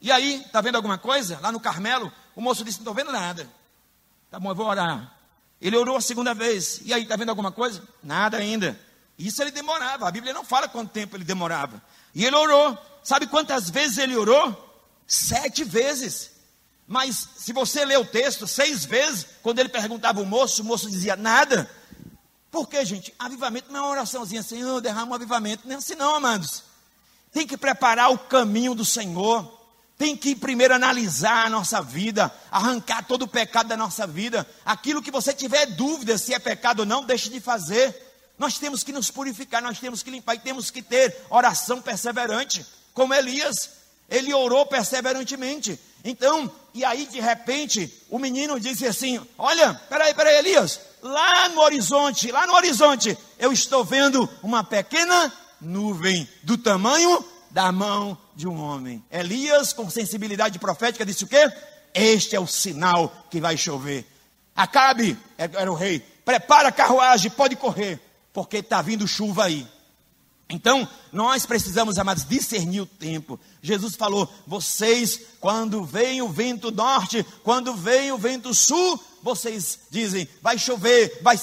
E aí, está vendo alguma coisa? Lá no Carmelo, o moço disse: Não estou vendo nada. Tá bom, eu vou orar. Ele orou a segunda vez. E aí, está vendo alguma coisa? Nada ainda. Isso ele demorava. A Bíblia não fala quanto tempo ele demorava. E ele orou. Sabe quantas vezes ele orou? Sete vezes. Mas se você ler o texto, seis vezes, quando ele perguntava ao moço, o moço dizia nada. Por quê, gente? Avivamento não é uma oraçãozinha, Senhor, derrama um avivamento. Não é assim, não, amados. Tem que preparar o caminho do Senhor. Tem que primeiro analisar a nossa vida, arrancar todo o pecado da nossa vida. Aquilo que você tiver dúvida se é pecado ou não, deixe de fazer. Nós temos que nos purificar, nós temos que limpar e temos que ter oração perseverante, como Elias. Ele orou perseverantemente. Então, e aí de repente, o menino disse assim: Olha, peraí, peraí, Elias, lá no horizonte, lá no horizonte, eu estou vendo uma pequena nuvem do tamanho da mão de um homem. Elias, com sensibilidade profética, disse o quê? Este é o sinal que vai chover. Acabe, era o rei, prepara a carruagem, pode correr porque está vindo chuva aí. Então, nós precisamos, amados, discernir o tempo. Jesus falou: vocês, quando vem o vento norte, quando vem o vento sul, vocês dizem, vai chover, vai,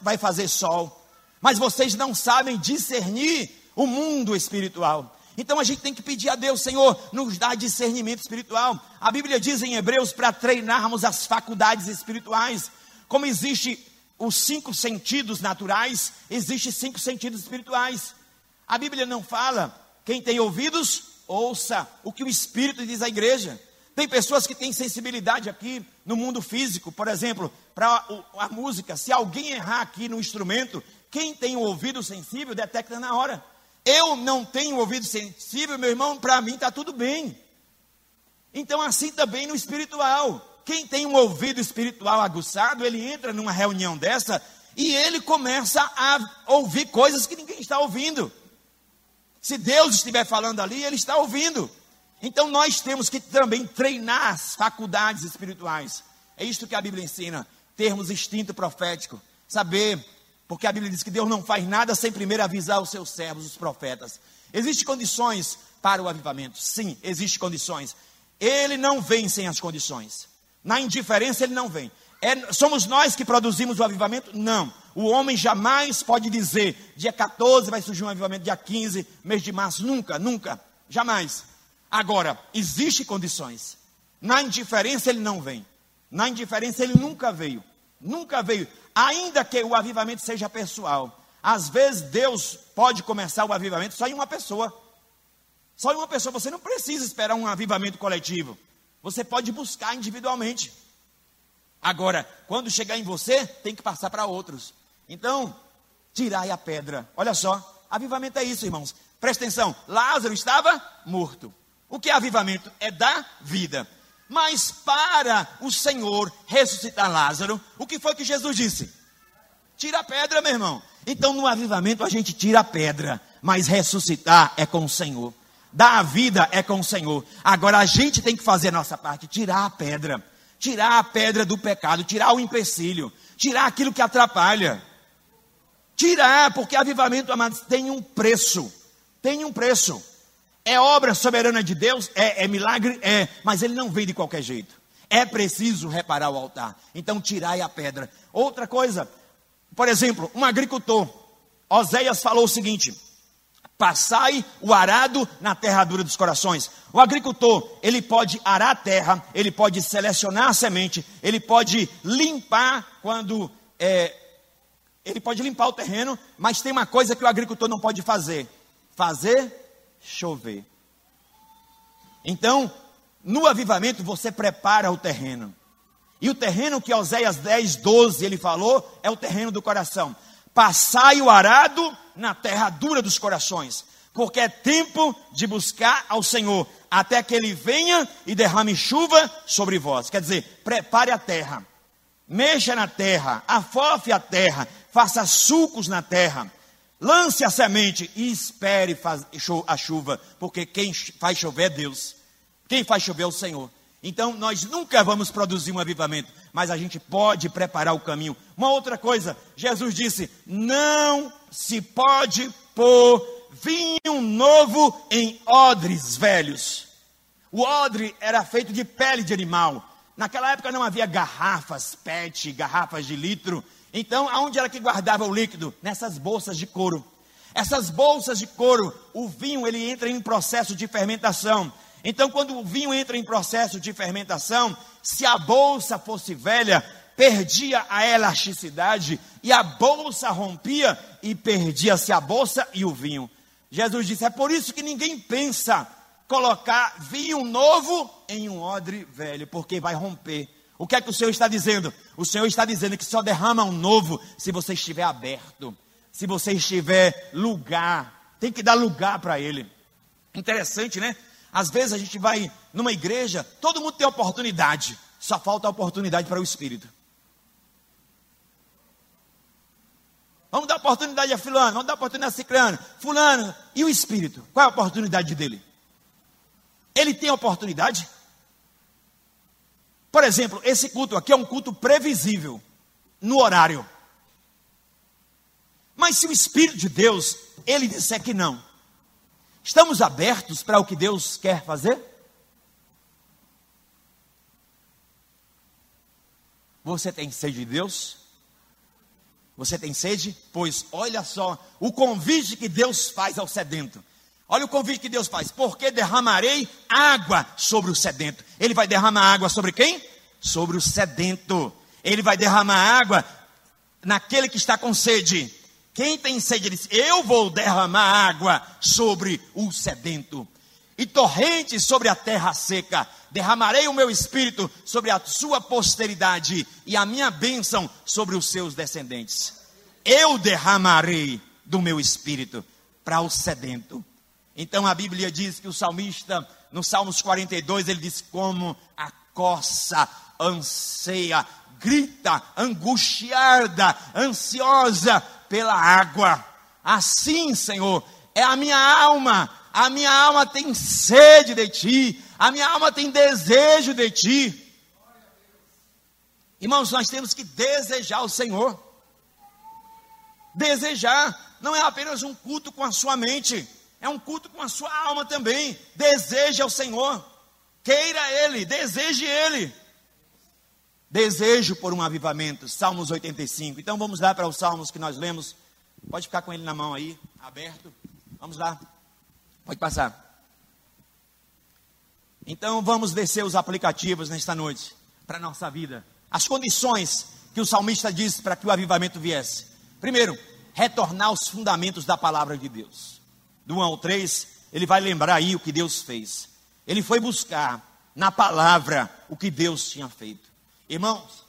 vai fazer sol. Mas vocês não sabem discernir o mundo espiritual. Então a gente tem que pedir a Deus, Senhor, nos dá discernimento espiritual. A Bíblia diz em Hebreus para treinarmos as faculdades espirituais. Como existe os cinco sentidos naturais, existem cinco sentidos espirituais. A Bíblia não fala, quem tem ouvidos, ouça o que o Espírito diz à igreja. Tem pessoas que têm sensibilidade aqui no mundo físico, por exemplo, para a música. Se alguém errar aqui no instrumento, quem tem o ouvido sensível detecta na hora. Eu não tenho ouvido sensível, meu irmão, para mim está tudo bem. Então, assim também no espiritual quem tem um ouvido espiritual aguçado, ele entra numa reunião dessa e ele começa a ouvir coisas que ninguém está ouvindo. Se Deus estiver falando ali, ele está ouvindo. Então nós temos que também treinar as faculdades espirituais. É isto que a Bíblia ensina, termos instinto profético, saber, porque a Bíblia diz que Deus não faz nada sem primeiro avisar os seus servos, os profetas. Existem condições para o avivamento? Sim, existem condições. Ele não vem sem as condições. Na indiferença ele não vem. É, somos nós que produzimos o avivamento? Não. O homem jamais pode dizer, dia 14 vai surgir um avivamento, dia 15, mês de março. Nunca, nunca, jamais. Agora, existem condições. Na indiferença ele não vem. Na indiferença ele nunca veio. Nunca veio. Ainda que o avivamento seja pessoal. Às vezes Deus pode começar o avivamento só em uma pessoa. Só em uma pessoa. Você não precisa esperar um avivamento coletivo. Você pode buscar individualmente. Agora, quando chegar em você, tem que passar para outros. Então, tirai a pedra. Olha só, avivamento é isso, irmãos. Presta atenção. Lázaro estava morto. O que é avivamento? É dar vida. Mas para o Senhor ressuscitar Lázaro, o que foi que Jesus disse? Tira a pedra, meu irmão. Então, no avivamento, a gente tira a pedra, mas ressuscitar é com o Senhor dar a vida é com o Senhor. Agora a gente tem que fazer a nossa parte, tirar a pedra, tirar a pedra do pecado, tirar o empecilho, tirar aquilo que atrapalha. Tirar, porque avivamento, amados, tem um preço. Tem um preço. É obra soberana de Deus, é, é milagre, é, mas ele não vem de qualquer jeito. É preciso reparar o altar. Então tirai a pedra. Outra coisa, por exemplo, um agricultor. Oséias falou o seguinte: Passai o arado na terra dura dos corações. O agricultor, ele pode arar a terra, ele pode selecionar a semente, ele pode limpar quando. É, ele pode limpar o terreno, mas tem uma coisa que o agricultor não pode fazer: fazer chover. Então, no avivamento, você prepara o terreno. E o terreno que Oséias 10, 12 ele falou é o terreno do coração. Passai o arado na terra dura dos corações, porque é tempo de buscar ao Senhor, até que ele venha e derrame chuva sobre vós. Quer dizer, prepare a terra, mexa na terra, afofe a terra, faça sulcos na terra, lance a semente e espere a chuva, porque quem faz chover é Deus, quem faz chover é o Senhor. Então, nós nunca vamos produzir um avivamento, mas a gente pode preparar o caminho. Uma outra coisa, Jesus disse: não se pode pôr vinho novo em odres velhos. O odre era feito de pele de animal. Naquela época não havia garrafas PET, garrafas de litro. Então, aonde era que guardava o líquido? Nessas bolsas de couro. Essas bolsas de couro, o vinho ele entra em processo de fermentação. Então, quando o vinho entra em processo de fermentação, se a bolsa fosse velha, perdia a elasticidade e a bolsa rompia e perdia-se a bolsa e o vinho. Jesus disse: é por isso que ninguém pensa colocar vinho novo em um odre velho, porque vai romper. O que é que o Senhor está dizendo? O Senhor está dizendo que só derrama um novo se você estiver aberto, se você estiver lugar. Tem que dar lugar para ele. Interessante, né? Às vezes a gente vai numa igreja, todo mundo tem oportunidade, só falta oportunidade para o Espírito. Vamos dar oportunidade a fulano, vamos dar oportunidade a ciclano, fulano, e o Espírito? Qual é a oportunidade dele? Ele tem oportunidade? Por exemplo, esse culto aqui é um culto previsível, no horário. Mas se o Espírito de Deus, ele disser que não, Estamos abertos para o que Deus quer fazer? Você tem sede de Deus? Você tem sede? Pois olha só o convite que Deus faz ao sedento. Olha o convite que Deus faz. Porque derramarei água sobre o sedento. Ele vai derramar água sobre quem? Sobre o sedento. Ele vai derramar água naquele que está com sede. Quem tem sede, diz: Eu vou derramar água sobre o sedento, e torrentes sobre a terra seca. Derramarei o meu espírito sobre a sua posteridade, e a minha bênção sobre os seus descendentes. Eu derramarei do meu espírito para o sedento. Então a Bíblia diz que o salmista, no Salmos 42, ele diz: Como a coça anseia, grita, angustiada, ansiosa pela água. Assim, Senhor, é a minha alma. A minha alma tem sede de ti. A minha alma tem desejo de ti. Irmãos, nós temos que desejar o Senhor. Desejar não é apenas um culto com a sua mente, é um culto com a sua alma também. Deseja o Senhor. Queira Ele, deseje Ele. Desejo por um avivamento, Salmos 85. Então vamos lá para os salmos que nós lemos. Pode ficar com ele na mão aí, aberto. Vamos lá. Pode passar. Então vamos descer os aplicativos nesta noite para a nossa vida. As condições que o salmista diz para que o avivamento viesse. Primeiro, retornar aos fundamentos da palavra de Deus. Do 1 ao 3, ele vai lembrar aí o que Deus fez. Ele foi buscar na palavra o que Deus tinha feito. Irmãos,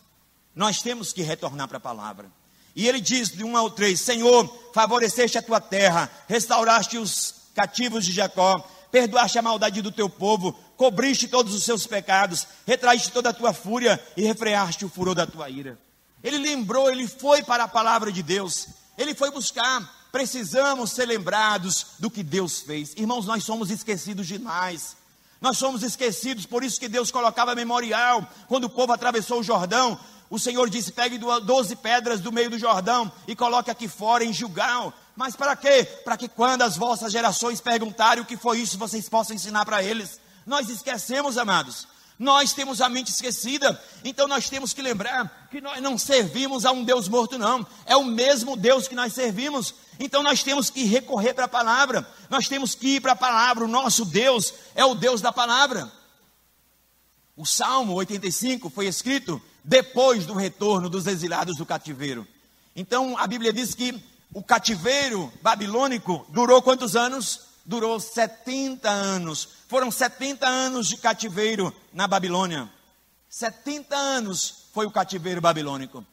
nós temos que retornar para a palavra. E ele diz de 1 ao 3: Senhor, favoreceste a tua terra, restauraste os cativos de Jacó, perdoaste a maldade do teu povo, cobriste todos os seus pecados, retraíste toda a tua fúria e refreaste o furor da tua ira. Ele lembrou, ele foi para a palavra de Deus, ele foi buscar. Precisamos ser lembrados do que Deus fez. Irmãos, nós somos esquecidos demais. Nós somos esquecidos, por isso que Deus colocava memorial. Quando o povo atravessou o Jordão, o Senhor disse: pegue 12 pedras do meio do Jordão e coloque aqui fora em Gilgal. Mas para quê? Para que quando as vossas gerações perguntarem o que foi isso, vocês possam ensinar para eles. Nós esquecemos, amados. Nós temos a mente esquecida, então nós temos que lembrar que nós não servimos a um Deus morto, não. É o mesmo Deus que nós servimos. Então nós temos que recorrer para a palavra, nós temos que ir para a palavra. O nosso Deus é o Deus da palavra. O Salmo 85 foi escrito depois do retorno dos exilados do cativeiro. Então a Bíblia diz que o cativeiro babilônico durou quantos anos? Durou 70 anos. Foram 70 anos de cativeiro na Babilônia. 70 anos foi o cativeiro babilônico.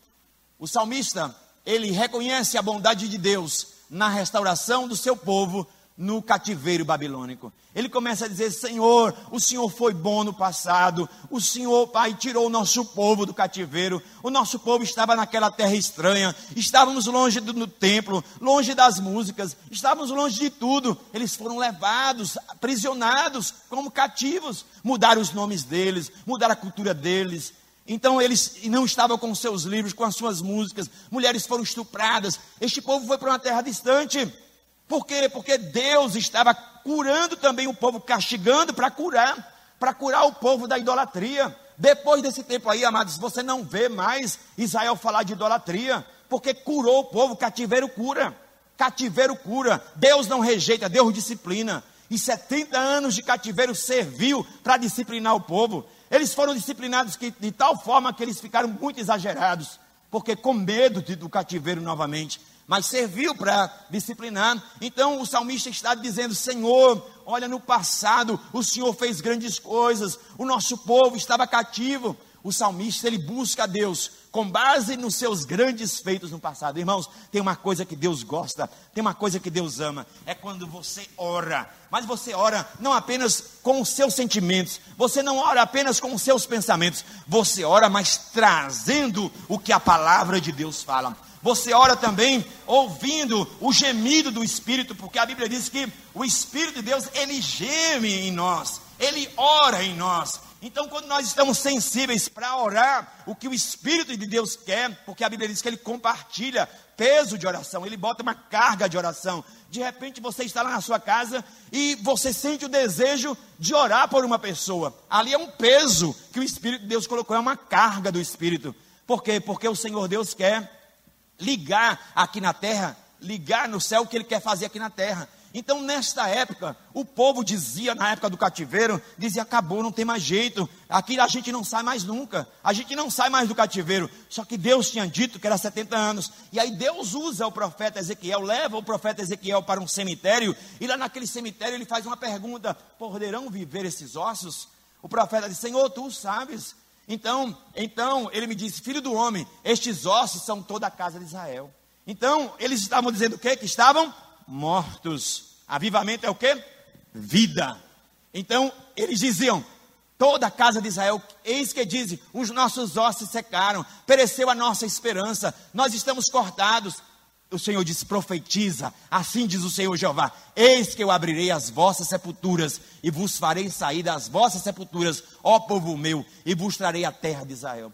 O salmista, ele reconhece a bondade de Deus na restauração do seu povo no cativeiro babilônico. Ele começa a dizer: Senhor, o Senhor foi bom no passado, o Senhor, Pai, tirou o nosso povo do cativeiro, o nosso povo estava naquela terra estranha, estávamos longe do, do templo, longe das músicas, estávamos longe de tudo. Eles foram levados, aprisionados como cativos, mudaram os nomes deles, mudaram a cultura deles, então eles não estavam com seus livros, com as suas músicas, mulheres foram estupradas. Este povo foi para uma terra distante. Por quê? Porque Deus estava curando também o povo, castigando para curar, para curar o povo da idolatria. Depois desse tempo aí, amados, você não vê mais Israel falar de idolatria, porque curou o povo, cativeiro cura. Cativeiro cura. Deus não rejeita, Deus disciplina. E 70 anos de cativeiro serviu para disciplinar o povo. Eles foram disciplinados que, de tal forma que eles ficaram muito exagerados, porque com medo de, do cativeiro novamente mas serviu para disciplinar. Então o salmista está dizendo: Senhor, olha, no passado o Senhor fez grandes coisas, o nosso povo estava cativo. O salmista ele busca a Deus com base nos seus grandes feitos no passado. Irmãos, tem uma coisa que Deus gosta, tem uma coisa que Deus ama, é quando você ora. Mas você ora não apenas com os seus sentimentos, você não ora apenas com os seus pensamentos, você ora, mas trazendo o que a palavra de Deus fala. Você ora também ouvindo o gemido do Espírito, porque a Bíblia diz que o Espírito de Deus, ele geme em nós, ele ora em nós. Então, quando nós estamos sensíveis para orar o que o Espírito de Deus quer, porque a Bíblia diz que ele compartilha peso de oração, ele bota uma carga de oração. De repente você está lá na sua casa e você sente o desejo de orar por uma pessoa. Ali é um peso que o Espírito de Deus colocou, é uma carga do Espírito. Por quê? Porque o Senhor Deus quer ligar aqui na terra, ligar no céu o que ele quer fazer aqui na terra. Então, nesta época, o povo dizia, na época do cativeiro, dizia: acabou, não tem mais jeito, aqui a gente não sai mais nunca, a gente não sai mais do cativeiro. Só que Deus tinha dito que era 70 anos, e aí Deus usa o profeta Ezequiel, leva o profeta Ezequiel para um cemitério, e lá naquele cemitério ele faz uma pergunta: poderão viver esses ossos? O profeta diz: Senhor, tu sabes. Então, então ele me disse: Filho do homem, estes ossos são toda a casa de Israel. Então, eles estavam dizendo o quê? Que estavam mortos. Avivamento é o quê? Vida. Então, eles diziam: toda a casa de Israel, eis que dizem: os nossos ossos secaram, pereceu a nossa esperança, nós estamos cortados, o Senhor disse: profetiza, assim diz o Senhor Jeová: Eis que eu abrirei as vossas sepulturas e vos farei sair das vossas sepulturas, ó povo meu, e vos trarei a terra de Israel.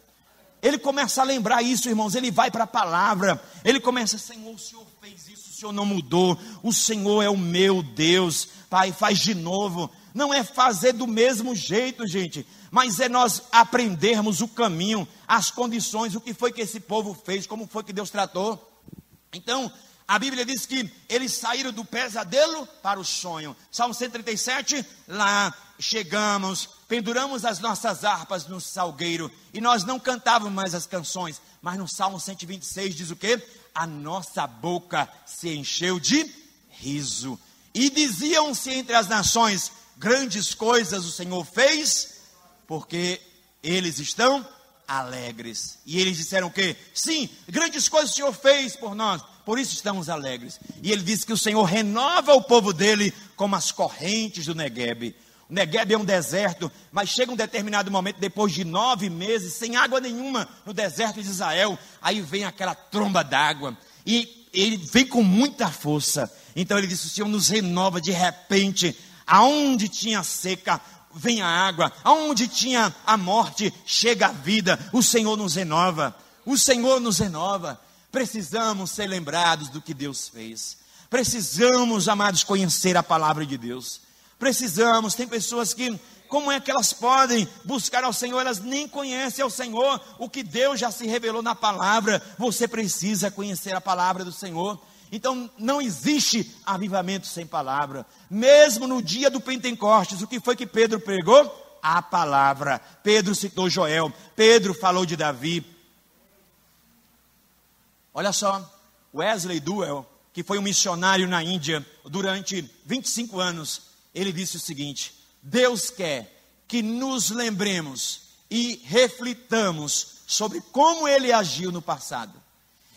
Ele começa a lembrar isso, irmãos. Ele vai para a palavra. Ele começa: Senhor, o Senhor fez isso, Senhor não mudou. O Senhor é o meu Deus. Pai, faz de novo. Não é fazer do mesmo jeito, gente, mas é nós aprendermos o caminho, as condições, o que foi que esse povo fez, como foi que Deus tratou. Então, a Bíblia diz que eles saíram do pesadelo para o sonho. Salmo 137, lá chegamos, penduramos as nossas harpas no salgueiro e nós não cantávamos mais as canções, mas no Salmo 126 diz o que? A nossa boca se encheu de riso. E diziam-se entre as nações: grandes coisas o Senhor fez, porque eles estão alegres. E eles disseram o quê? Sim, grandes coisas o Senhor fez por nós, por isso estamos alegres. E ele disse que o Senhor renova o povo dele como as correntes do Negueb. O Negueb é um deserto, mas chega um determinado momento, depois de nove meses, sem água nenhuma, no deserto de Israel, aí vem aquela tromba d'água, e ele vem com muita força. Então ele disse: O Senhor nos renova de repente, aonde tinha seca, vem a água, aonde tinha a morte, chega a vida, o Senhor nos renova, o Senhor nos renova. Precisamos ser lembrados do que Deus fez. Precisamos, amados, conhecer a palavra de Deus. Precisamos, tem pessoas que, como é que elas podem buscar ao Senhor? Elas nem conhecem ao Senhor o que Deus já se revelou na palavra. Você precisa conhecer a palavra do Senhor. Então não existe avivamento sem palavra. Mesmo no dia do Pentecostes, o que foi que Pedro pregou? A palavra. Pedro citou Joel, Pedro falou de Davi. Olha só, Wesley Duell, que foi um missionário na Índia durante 25 anos, ele disse o seguinte: Deus quer que nos lembremos e reflitamos sobre como ele agiu no passado.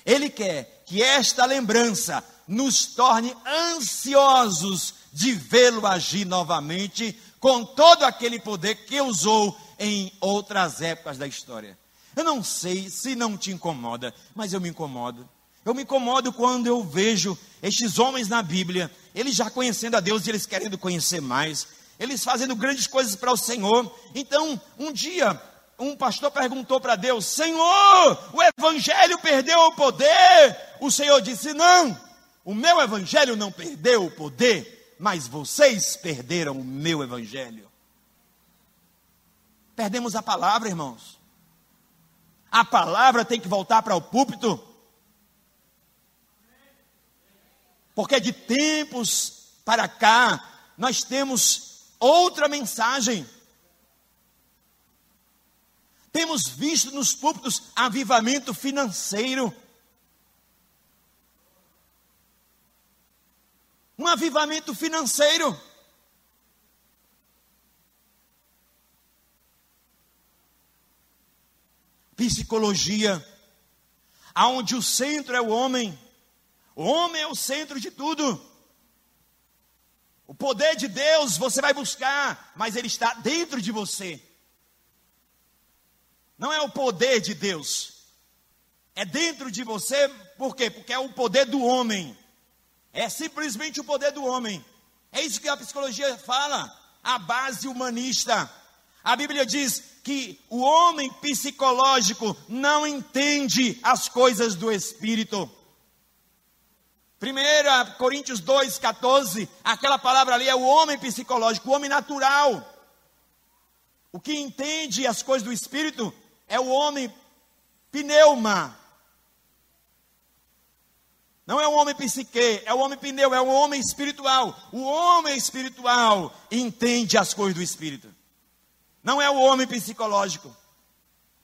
Ele quer que esta lembrança nos torne ansiosos de vê-lo agir novamente com todo aquele poder que usou em outras épocas da história. Eu não sei se não te incomoda, mas eu me incomodo. Eu me incomodo quando eu vejo estes homens na Bíblia, eles já conhecendo a Deus e eles querendo conhecer mais, eles fazendo grandes coisas para o Senhor. Então, um dia, um pastor perguntou para Deus: Senhor, o evangelho perdeu o poder? O Senhor disse: Não, o meu evangelho não perdeu o poder, mas vocês perderam o meu evangelho. Perdemos a palavra, irmãos. A palavra tem que voltar para o púlpito. Porque de tempos para cá, nós temos outra mensagem. Temos visto nos púlpitos avivamento financeiro. Um avivamento financeiro. Psicologia, aonde o centro é o homem o homem é o centro de tudo. O poder de Deus você vai buscar, mas ele está dentro de você. Não é o poder de Deus, é dentro de você, por quê? Porque é o poder do homem, é simplesmente o poder do homem. É isso que a psicologia fala, a base humanista. A Bíblia diz que o homem psicológico não entende as coisas do espírito. 1 Coríntios 2,14, aquela palavra ali é o homem psicológico, o homem natural. O que entende as coisas do espírito é o homem pneuma. Não é o homem psique, é o homem pneu, é o homem espiritual. O homem espiritual entende as coisas do espírito. Não é o homem psicológico.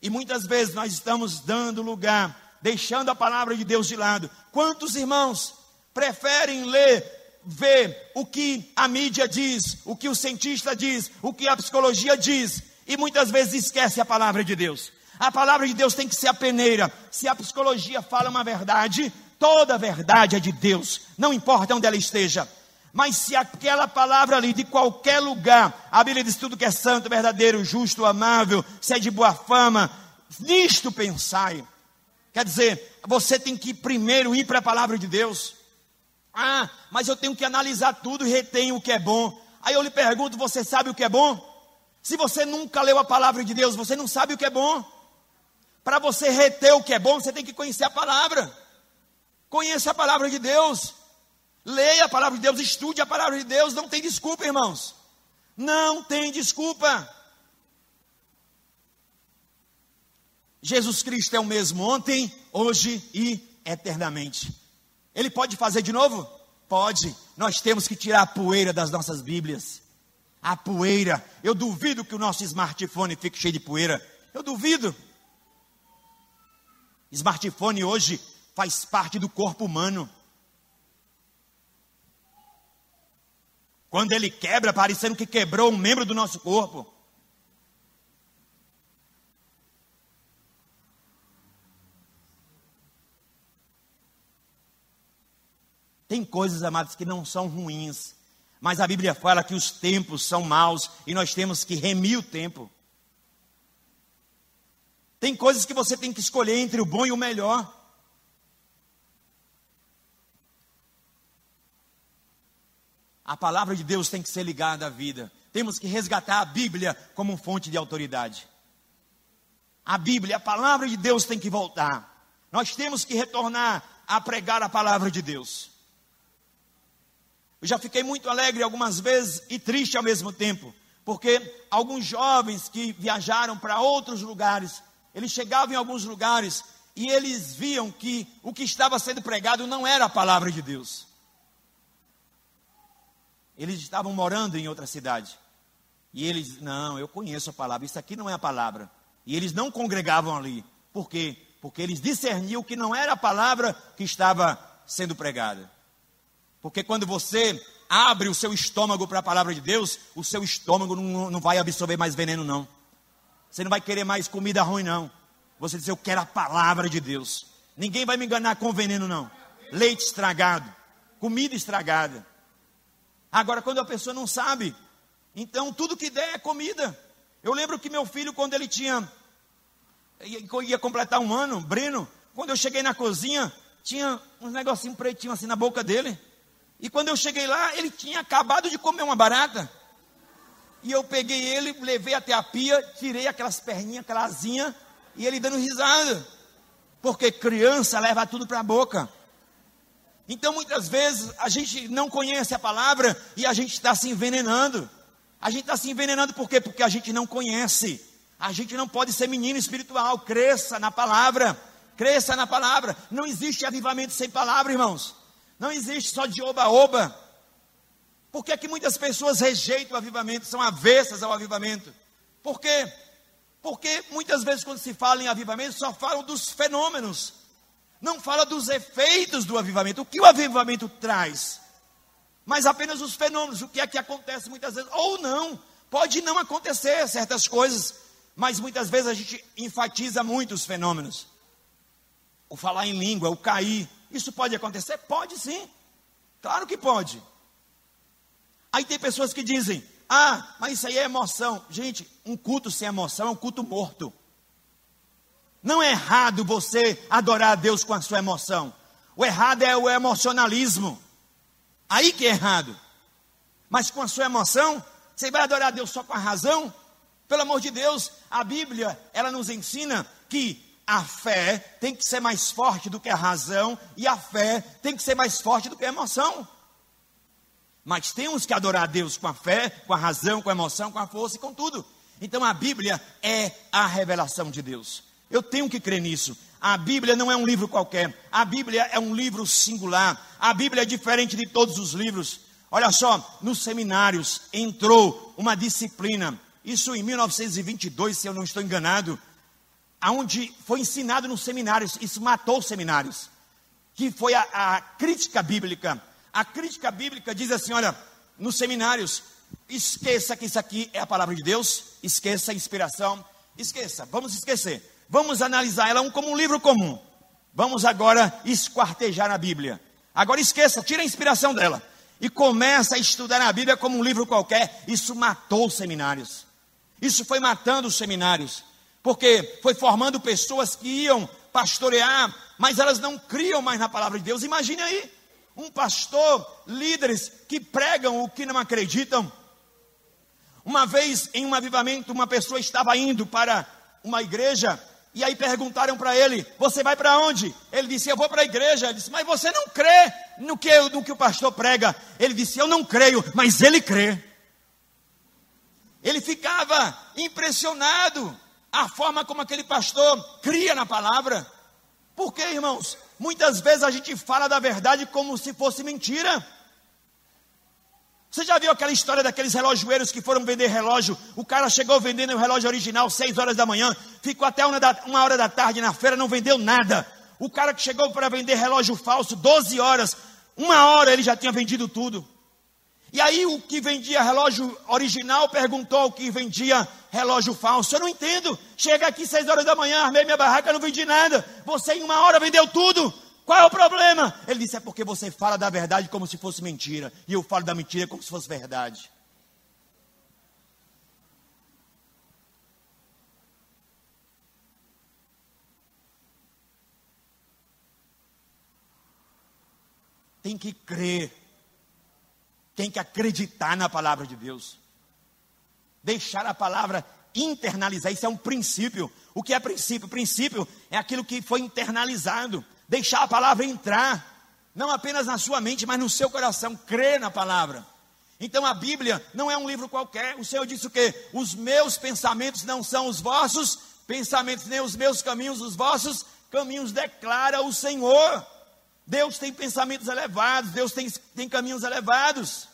E muitas vezes nós estamos dando lugar, deixando a palavra de Deus de lado. Quantos irmãos preferem ler, ver o que a mídia diz, o que o cientista diz, o que a psicologia diz, e muitas vezes esquece a palavra de Deus. A palavra de Deus tem que ser a peneira. Se a psicologia fala uma verdade, toda verdade é de Deus, não importa onde ela esteja. Mas se aquela palavra ali, de qualquer lugar, a Bíblia diz tudo que é santo, verdadeiro, justo, amável, se é de boa fama, nisto pensai. Quer dizer, você tem que primeiro ir para a palavra de Deus. Ah, mas eu tenho que analisar tudo e retenho o que é bom. Aí eu lhe pergunto: você sabe o que é bom? Se você nunca leu a palavra de Deus, você não sabe o que é bom. Para você reter o que é bom, você tem que conhecer a palavra. Conheça a palavra de Deus. Leia a palavra de Deus, estude a palavra de Deus. Não tem desculpa, irmãos. Não tem desculpa. Jesus Cristo é o mesmo ontem, hoje e eternamente. Ele pode fazer de novo? Pode. Nós temos que tirar a poeira das nossas Bíblias. A poeira. Eu duvido que o nosso smartphone fique cheio de poeira. Eu duvido. Smartphone hoje faz parte do corpo humano. Quando ele quebra, parecendo que quebrou um membro do nosso corpo. Tem coisas, amados, que não são ruins, mas a Bíblia fala que os tempos são maus e nós temos que remir o tempo. Tem coisas que você tem que escolher entre o bom e o melhor. A palavra de Deus tem que ser ligada à vida. Temos que resgatar a Bíblia como fonte de autoridade. A Bíblia, a palavra de Deus tem que voltar. Nós temos que retornar a pregar a palavra de Deus. Eu já fiquei muito alegre algumas vezes e triste ao mesmo tempo, porque alguns jovens que viajaram para outros lugares, eles chegavam em alguns lugares e eles viam que o que estava sendo pregado não era a palavra de Deus. Eles estavam morando em outra cidade. E eles, não, eu conheço a palavra, isso aqui não é a palavra. E eles não congregavam ali. Por quê? Porque eles discerniam que não era a palavra que estava sendo pregada. Porque quando você abre o seu estômago para a palavra de Deus, o seu estômago não, não vai absorver mais veneno, não. Você não vai querer mais comida ruim, não. Você diz, eu quero a palavra de Deus. Ninguém vai me enganar com veneno, não. Leite estragado, comida estragada. Agora, quando a pessoa não sabe, então tudo que der é comida. Eu lembro que meu filho, quando ele tinha, ia completar um ano, Breno, quando eu cheguei na cozinha, tinha uns negocinhos pretinhos assim na boca dele. E quando eu cheguei lá, ele tinha acabado de comer uma barata. E eu peguei ele, levei até a pia, tirei aquelas perninhas, aquela asinha, e ele dando risada. Porque criança leva tudo para a boca. Então muitas vezes a gente não conhece a palavra e a gente está se envenenando. A gente está se envenenando por quê? Porque a gente não conhece. A gente não pode ser menino espiritual. Cresça na palavra. Cresça na palavra. Não existe avivamento sem palavra, irmãos. Não existe só de oba-oba. Por que, é que muitas pessoas rejeitam o avivamento, são avessas ao avivamento? Por quê? Porque muitas vezes, quando se fala em avivamento, só falam dos fenômenos, não fala dos efeitos do avivamento. O que o avivamento traz? Mas apenas os fenômenos, o que é que acontece muitas vezes, ou não, pode não acontecer certas coisas, mas muitas vezes a gente enfatiza muito os fenômenos. O falar em língua, o cair, isso pode acontecer? Pode sim. Claro que pode. Aí tem pessoas que dizem: ah, mas isso aí é emoção. Gente, um culto sem emoção é um culto morto. Não é errado você adorar a Deus com a sua emoção. O errado é o emocionalismo. Aí que é errado. Mas com a sua emoção, você vai adorar a Deus só com a razão? Pelo amor de Deus, a Bíblia, ela nos ensina que a fé tem que ser mais forte do que a razão, e a fé tem que ser mais forte do que a emoção. Mas temos que adorar a Deus com a fé, com a razão, com a emoção, com a força e com tudo. Então a Bíblia é a revelação de Deus. Eu tenho que crer nisso. A Bíblia não é um livro qualquer. A Bíblia é um livro singular. A Bíblia é diferente de todos os livros. Olha só, nos seminários entrou uma disciplina, isso em 1922, se eu não estou enganado, aonde foi ensinado nos seminários, isso matou os seminários, que foi a, a crítica bíblica. A crítica bíblica diz assim: olha, nos seminários, esqueça que isso aqui é a palavra de Deus, esqueça a inspiração, esqueça, vamos esquecer, vamos analisar ela como um livro comum. Vamos agora esquartejar a Bíblia. Agora esqueça, tira a inspiração dela e começa a estudar a Bíblia como um livro qualquer. Isso matou os seminários. Isso foi matando os seminários porque foi formando pessoas que iam pastorear, mas elas não criam mais na palavra de Deus. Imagine aí, um pastor, líderes que pregam o que não acreditam. Uma vez em um avivamento, uma pessoa estava indo para uma igreja e aí perguntaram para ele: Você vai para onde? Ele disse: Eu vou para a igreja. Ele disse: Mas você não crê no que, no que o pastor prega? Ele disse: Eu não creio, mas ele crê. Ele ficava impressionado a forma como aquele pastor cria na palavra. Por quê, irmãos? Muitas vezes a gente fala da verdade como se fosse mentira. Você já viu aquela história daqueles relojoeiros que foram vender relógio? O cara chegou vendendo o relógio original 6 horas da manhã, ficou até uma, da, uma hora da tarde na feira, não vendeu nada. O cara que chegou para vender relógio falso, 12 horas, uma hora ele já tinha vendido tudo. E aí o que vendia relógio original perguntou ao que vendia relógio falso. Eu não entendo. Chega aqui seis horas da manhã, armei minha barraca, não vendi nada. Você em uma hora vendeu tudo. Qual é o problema? Ele disse: é porque você fala da verdade como se fosse mentira. E eu falo da mentira como se fosse verdade. Tem que crer tem que acreditar na palavra de Deus. Deixar a palavra internalizar, isso é um princípio. O que é princípio? Princípio é aquilo que foi internalizado. Deixar a palavra entrar. não apenas na sua mente, mas no seu coração, crer na palavra. Então a Bíblia não é um livro qualquer. O Senhor disse o quê? Os meus pensamentos não são os vossos pensamentos, nem os meus caminhos, os vossos caminhos, declara o Senhor. Deus tem pensamentos elevados, Deus tem, tem caminhos elevados.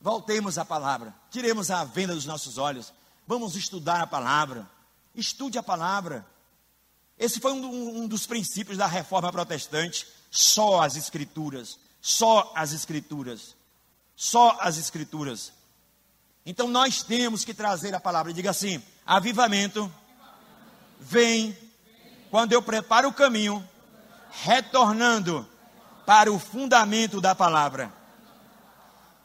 Voltemos à palavra, tiremos a venda dos nossos olhos, vamos estudar a palavra, estude a palavra. Esse foi um, um dos princípios da reforma protestante, só as escrituras, só as escrituras, só as escrituras. Então nós temos que trazer a palavra, diga assim: avivamento vem quando eu preparo o caminho, retornando para o fundamento da palavra.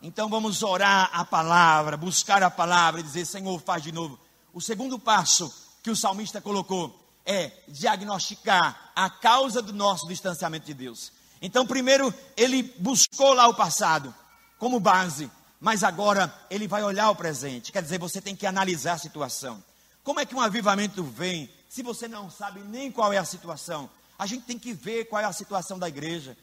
Então vamos orar a palavra, buscar a palavra e dizer: Senhor, faz de novo. O segundo passo que o salmista colocou é diagnosticar a causa do nosso distanciamento de Deus. Então, primeiro, ele buscou lá o passado como base, mas agora ele vai olhar o presente. Quer dizer, você tem que analisar a situação. Como é que um avivamento vem se você não sabe nem qual é a situação? A gente tem que ver qual é a situação da igreja.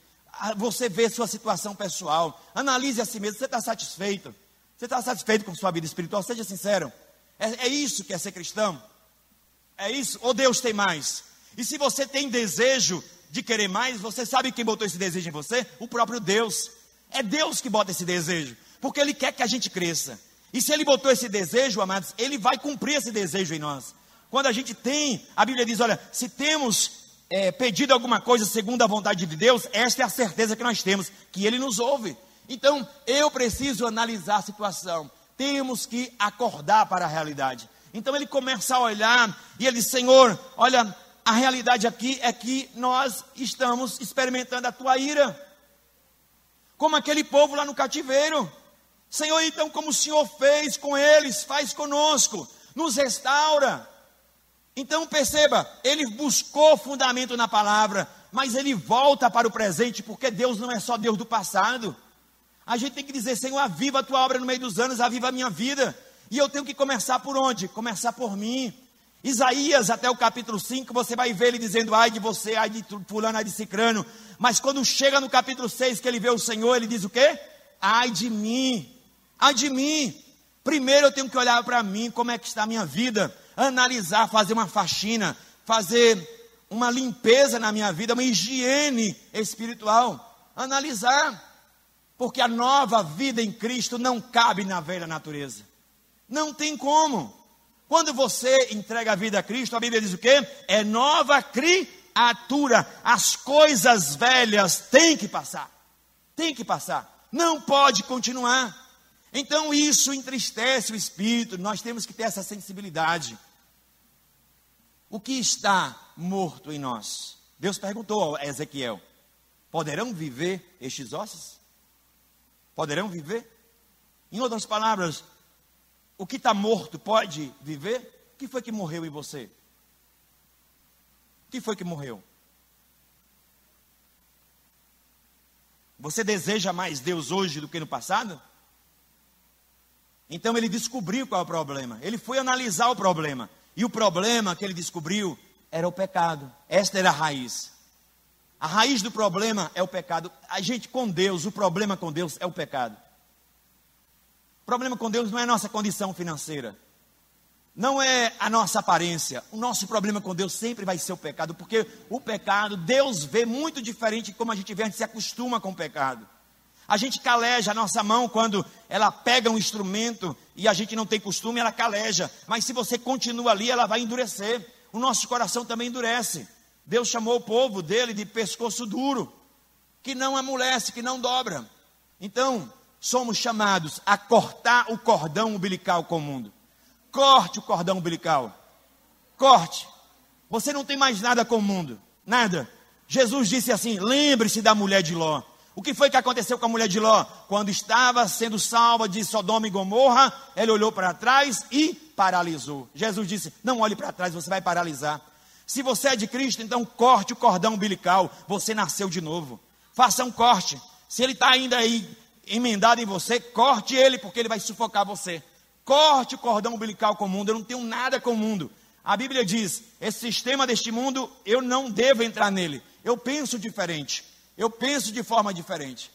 Você vê sua situação pessoal, analise a si mesmo. Você está satisfeito? Você está satisfeito com sua vida espiritual? Seja sincero. É, é isso que é ser cristão? É isso? Ou Deus tem mais? E se você tem desejo de querer mais, você sabe quem botou esse desejo em você? O próprio Deus. É Deus que bota esse desejo, porque Ele quer que a gente cresça. E se Ele botou esse desejo, amados, Ele vai cumprir esse desejo em nós. Quando a gente tem, a Bíblia diz: olha, se temos é, pedido alguma coisa segundo a vontade de Deus, esta é a certeza que nós temos, que Ele nos ouve. Então, eu preciso analisar a situação. Temos que acordar para a realidade. Então ele começa a olhar e ele diz: Senhor, olha, a realidade aqui é que nós estamos experimentando a tua ira, como aquele povo lá no cativeiro. Senhor, então, como o Senhor fez com eles, faz conosco, nos restaura. Então perceba, ele buscou fundamento na palavra, mas ele volta para o presente, porque Deus não é só Deus do passado. A gente tem que dizer, Senhor, aviva a tua obra no meio dos anos, aviva a minha vida. E eu tenho que começar por onde? Começar por mim. Isaías, até o capítulo 5, você vai ver ele dizendo, ai de você, ai de fulano, ai de cicrano. Mas quando chega no capítulo 6, que ele vê o Senhor, ele diz o quê? Ai de mim, ai de mim. Primeiro eu tenho que olhar para mim, como é que está a minha vida, analisar, fazer uma faxina, fazer uma limpeza na minha vida, uma higiene espiritual, analisar, porque a nova vida em Cristo não cabe na velha natureza. Não tem como. Quando você entrega a vida a Cristo, a Bíblia diz o quê? É nova criatura. As coisas velhas têm que passar. Tem que passar. Não pode continuar. Então isso entristece o espírito. Nós temos que ter essa sensibilidade. O que está morto em nós? Deus perguntou a Ezequiel: Poderão viver estes ossos? Poderão viver? Em outras palavras, o que está morto pode viver? O que foi que morreu em você? O que foi que morreu? Você deseja mais Deus hoje do que no passado? Então ele descobriu qual é o problema. Ele foi analisar o problema. E o problema que ele descobriu era o pecado. Esta era a raiz. A raiz do problema é o pecado. A gente com Deus, o problema com Deus é o pecado. O problema com Deus não é a nossa condição financeira, não é a nossa aparência. O nosso problema com Deus sempre vai ser o pecado, porque o pecado, Deus vê muito diferente de como a gente vê, a gente se acostuma com o pecado. A gente caleja a nossa mão quando ela pega um instrumento e a gente não tem costume, ela caleja. Mas se você continua ali, ela vai endurecer. O nosso coração também endurece. Deus chamou o povo dele de pescoço duro, que não amolece, que não dobra. Então, somos chamados a cortar o cordão umbilical com o mundo. Corte o cordão umbilical. Corte. Você não tem mais nada com o mundo. Nada. Jesus disse assim: lembre-se da mulher de Ló. O que foi que aconteceu com a mulher de Ló? Quando estava sendo salva de Sodoma e Gomorra, ele olhou para trás e paralisou. Jesus disse: Não olhe para trás, você vai paralisar. Se você é de Cristo, então corte o cordão umbilical. Você nasceu de novo. Faça um corte. Se ele está ainda aí emendado em você, corte ele, porque ele vai sufocar você. Corte o cordão umbilical com o mundo. Eu não tenho nada com o mundo. A Bíblia diz: esse sistema deste mundo, eu não devo entrar nele. Eu penso diferente. Eu penso de forma diferente.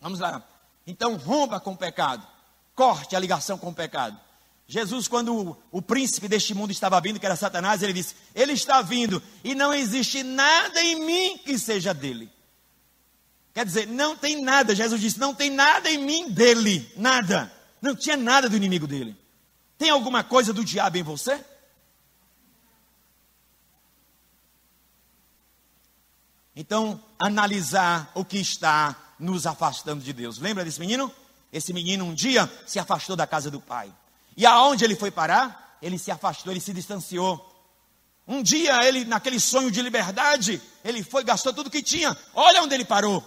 Vamos lá. Então, rompa com o pecado. Corte a ligação com o pecado. Jesus, quando o, o, príncipe deste mundo estava vindo, que era Satanás, ele disse: Ele está vindo e não existe nada em mim que seja dele. Quer dizer, não tem nada. Jesus disse: Não tem nada em mim dele. Nada. Não tinha nada do inimigo dele. Tem alguma coisa do diabo em você? Então, analisar o que está nos afastando de Deus. Lembra desse menino? Esse menino um dia se afastou da casa do pai. E aonde ele foi parar? Ele se afastou, ele se distanciou. Um dia ele, naquele sonho de liberdade, ele foi, gastou tudo que tinha. Olha onde ele parou,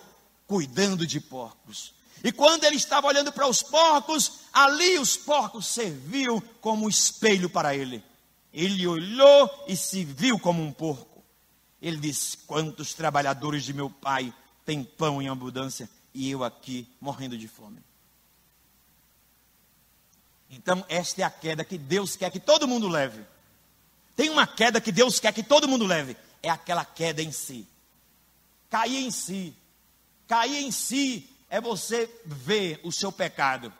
cuidando de porcos. E quando ele estava olhando para os porcos, ali os porcos serviam como espelho para ele. Ele olhou e se viu como um porco. Ele disse: Quantos trabalhadores de meu pai têm pão em abundância e eu aqui morrendo de fome? Então, esta é a queda que Deus quer que todo mundo leve. Tem uma queda que Deus quer que todo mundo leve. É aquela queda em si. Cair em si. Cair em si é você ver o seu pecado.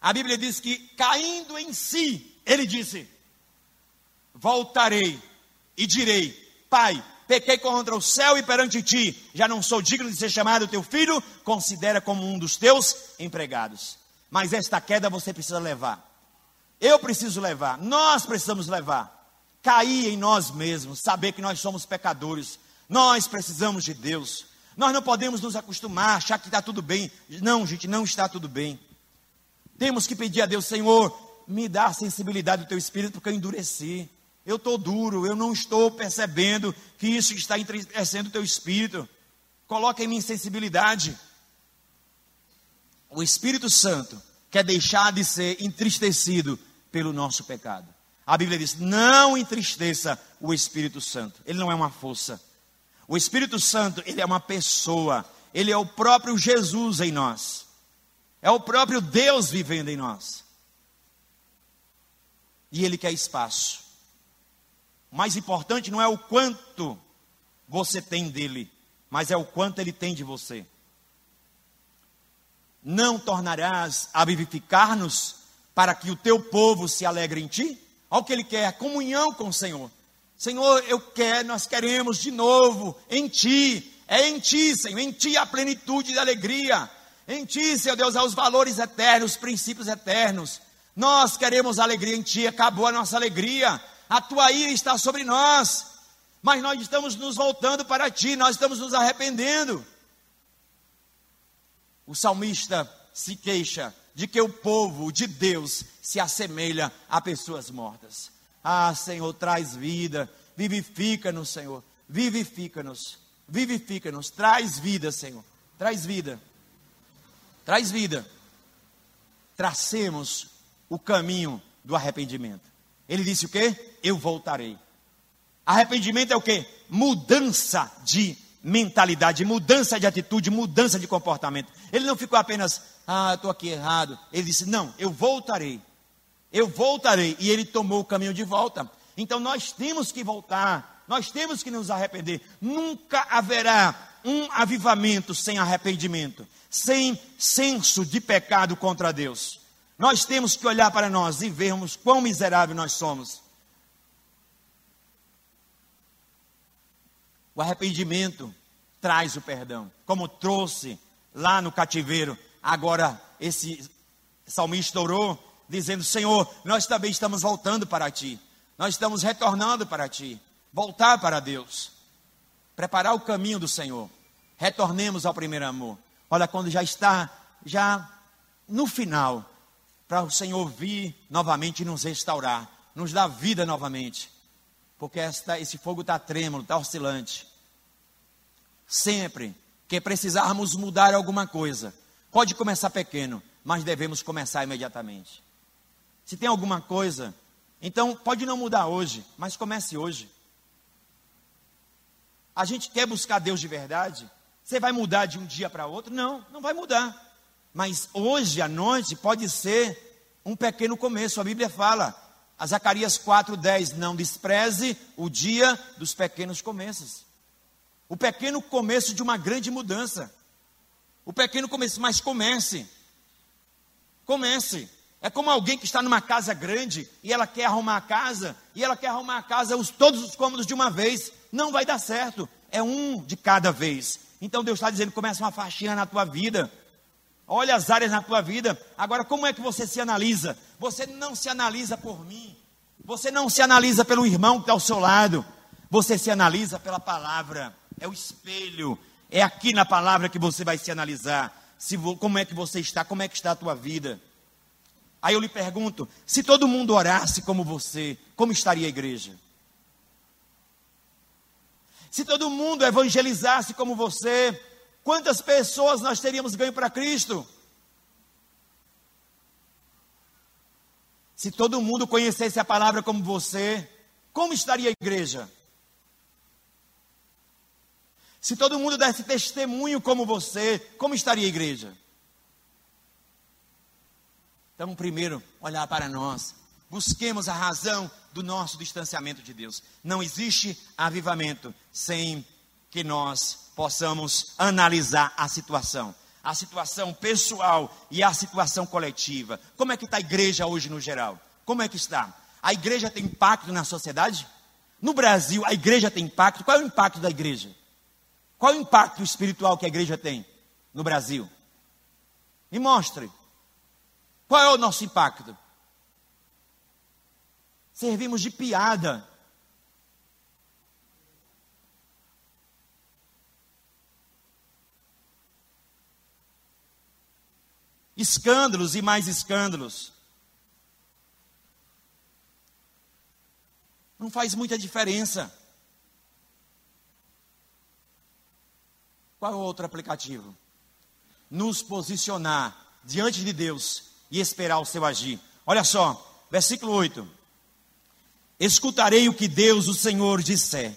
A Bíblia diz que caindo em si, ele disse: Voltarei e direi: Pai, pequei contra o céu e perante ti, já não sou digno de ser chamado teu filho, considera como um dos teus empregados. Mas esta queda você precisa levar. Eu preciso levar, nós precisamos levar. Cair em nós mesmos, saber que nós somos pecadores, nós precisamos de Deus. Nós não podemos nos acostumar, achar que está tudo bem. Não, gente, não está tudo bem. Temos que pedir a Deus, Senhor, me dá a sensibilidade do teu espírito, porque eu endureci eu estou duro, eu não estou percebendo que isso está entristecendo o teu espírito. Coloca em mim sensibilidade. O Espírito Santo quer deixar de ser entristecido pelo nosso pecado. A Bíblia diz: não entristeça o Espírito Santo. Ele não é uma força. O Espírito Santo, ele é uma pessoa. Ele é o próprio Jesus em nós. É o próprio Deus vivendo em nós. E ele quer espaço. O mais importante não é o quanto você tem dele, mas é o quanto ele tem de você. Não tornarás a vivificar-nos para que o teu povo se alegre em ti? Olha o que ele quer, comunhão com o Senhor. Senhor, eu quero, nós queremos de novo em ti. É em ti, Senhor, em ti a plenitude da alegria. Em ti, Senhor Deus, há os valores eternos, os princípios eternos. Nós queremos alegria em ti, acabou a nossa alegria a tua ira está sobre nós, mas nós estamos nos voltando para ti, nós estamos nos arrependendo. O salmista se queixa de que o povo de Deus se assemelha a pessoas mortas. Ah, Senhor, traz vida, vivifica-nos, Senhor, vivifica-nos, vivifica-nos, traz vida, Senhor, traz vida, traz vida. Tracemos o caminho do arrependimento. Ele disse o quê? Eu voltarei. Arrependimento é o quê? Mudança de mentalidade, mudança de atitude, mudança de comportamento. Ele não ficou apenas, ah, estou aqui errado. Ele disse, não, eu voltarei. Eu voltarei. E ele tomou o caminho de volta. Então nós temos que voltar, nós temos que nos arrepender. Nunca haverá um avivamento sem arrependimento, sem senso de pecado contra Deus. Nós temos que olhar para nós e vermos quão miserável nós somos. O arrependimento traz o perdão, como trouxe lá no cativeiro. Agora esse salmista orou, dizendo: Senhor, nós também estamos voltando para ti, nós estamos retornando para ti. Voltar para Deus, preparar o caminho do Senhor. Retornemos ao primeiro amor. Olha, quando já está, já no final, para o Senhor vir novamente e nos restaurar, nos dar vida novamente. Porque esta, esse fogo está trêmulo, está oscilante. Sempre que precisarmos mudar alguma coisa, pode começar pequeno, mas devemos começar imediatamente. Se tem alguma coisa, então pode não mudar hoje, mas comece hoje. A gente quer buscar Deus de verdade? Você vai mudar de um dia para outro? Não, não vai mudar. Mas hoje à noite pode ser um pequeno começo. A Bíblia fala A Zacarias 4,10: Não despreze o dia dos pequenos começos. O pequeno começo de uma grande mudança. O pequeno começo, mas comece. Comece. É como alguém que está numa casa grande e ela quer arrumar a casa, e ela quer arrumar a casa, os, todos os cômodos de uma vez. Não vai dar certo. É um de cada vez. Então Deus está dizendo: começa uma faxina na tua vida. Olha as áreas na tua vida. Agora, como é que você se analisa? Você não se analisa por mim. Você não se analisa pelo irmão que está ao seu lado. Você se analisa pela palavra. É o espelho. É aqui na palavra que você vai se analisar. Se, como é que você está, como é que está a tua vida. Aí eu lhe pergunto: se todo mundo orasse como você, como estaria a igreja? Se todo mundo evangelizasse como você, quantas pessoas nós teríamos ganho para Cristo? Se todo mundo conhecesse a palavra como você, como estaria a igreja? Se todo mundo desse testemunho como você, como estaria a igreja? Então, primeiro, olhar para nós. Busquemos a razão do nosso distanciamento de Deus. Não existe avivamento sem que nós possamos analisar a situação. A situação pessoal e a situação coletiva. Como é que está a igreja hoje no geral? Como é que está? A igreja tem impacto na sociedade? No Brasil, a igreja tem impacto? Qual é o impacto da igreja? Qual é o impacto espiritual que a igreja tem no Brasil? Me mostre. Qual é o nosso impacto? servimos de piada. Escândalos e mais escândalos. Não faz muita diferença. Qual é o outro aplicativo? Nos posicionar diante de Deus e esperar o seu agir. Olha só, versículo 8 escutarei o que Deus, o Senhor, disser,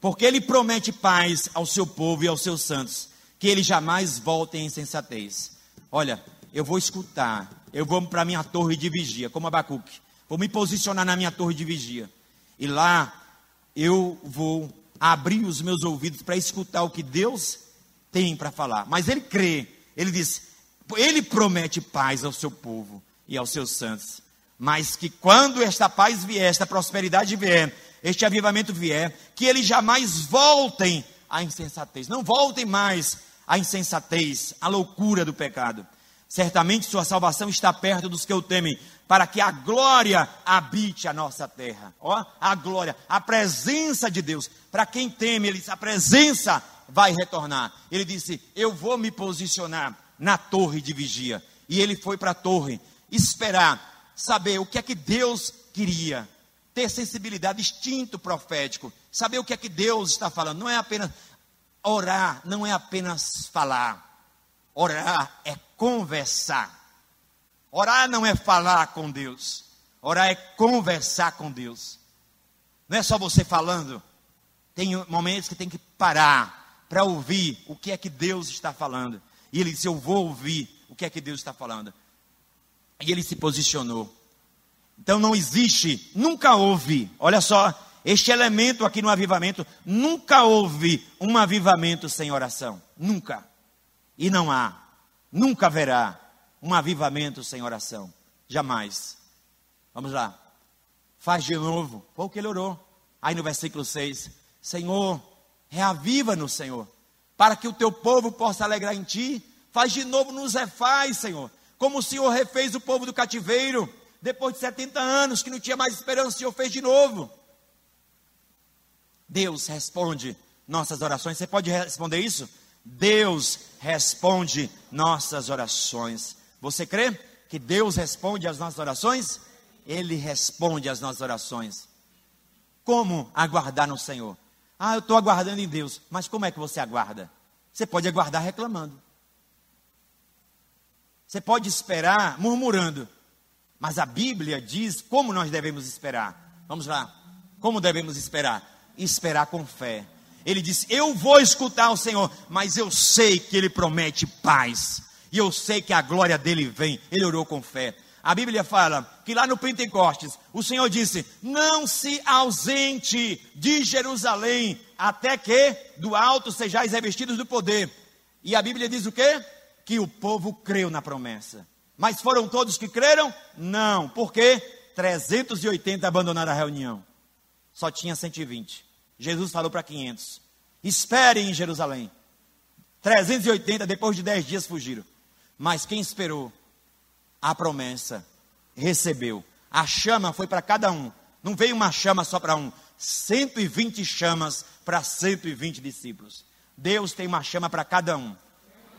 porque Ele promete paz ao seu povo e aos seus santos, que Ele jamais volte em insensatez. Olha, eu vou escutar, eu vou para a minha torre de vigia, como Abacuque, vou me posicionar na minha torre de vigia, e lá eu vou abrir os meus ouvidos para escutar o que Deus tem para falar. Mas Ele crê, Ele diz, Ele promete paz ao seu povo e aos seus santos. Mas que quando esta paz vier, esta prosperidade vier, este avivamento vier, que eles jamais voltem à insensatez, não voltem mais à insensatez, à loucura do pecado. Certamente sua salvação está perto dos que o temem, para que a glória habite a nossa terra. Ó, a glória, a presença de Deus. Para quem teme, ele a presença vai retornar. Ele disse: "Eu vou me posicionar na torre de vigia". E ele foi para a torre esperar saber o que é que Deus queria, ter sensibilidade, instinto profético, saber o que é que Deus está falando. Não é apenas orar, não é apenas falar. Orar é conversar. Orar não é falar com Deus. Orar é conversar com Deus. Não é só você falando. Tem momentos que tem que parar para ouvir o que é que Deus está falando. E ele disse: Eu vou ouvir o que é que Deus está falando. E ele se posicionou. Então não existe, nunca houve, olha só, este elemento aqui no avivamento, nunca houve um avivamento sem oração. Nunca. E não há, nunca haverá um avivamento sem oração. Jamais. Vamos lá. Faz de novo. Foi o que ele orou. Aí no versículo 6: Senhor, reaviva no Senhor, para que o teu povo possa alegrar em ti. Faz de novo nos refaz, Senhor como o Senhor refez o povo do cativeiro, depois de 70 anos que não tinha mais esperança, o Senhor fez de novo. Deus responde nossas orações. Você pode responder isso? Deus responde nossas orações. Você crê que Deus responde às nossas orações? Ele responde às nossas orações. Como aguardar no Senhor? Ah, eu estou aguardando em Deus. Mas como é que você aguarda? Você pode aguardar reclamando. Você pode esperar murmurando, mas a Bíblia diz como nós devemos esperar. Vamos lá. Como devemos esperar? Esperar com fé. Ele diz: Eu vou escutar o Senhor, mas eu sei que Ele promete paz. E eu sei que a glória dele vem. Ele orou com fé. A Bíblia fala que lá no Pentecostes, o Senhor disse: Não se ausente de Jerusalém, até que do alto sejais revestidos do poder. E a Bíblia diz o quê? Que o povo creu na promessa. Mas foram todos que creram? Não. Por quê? 380 abandonaram a reunião. Só tinha 120. Jesus falou para 500. Esperem em Jerusalém. 380, depois de 10 dias, fugiram. Mas quem esperou a promessa, recebeu. A chama foi para cada um. Não veio uma chama só para um. 120 chamas para 120 discípulos. Deus tem uma chama para cada um.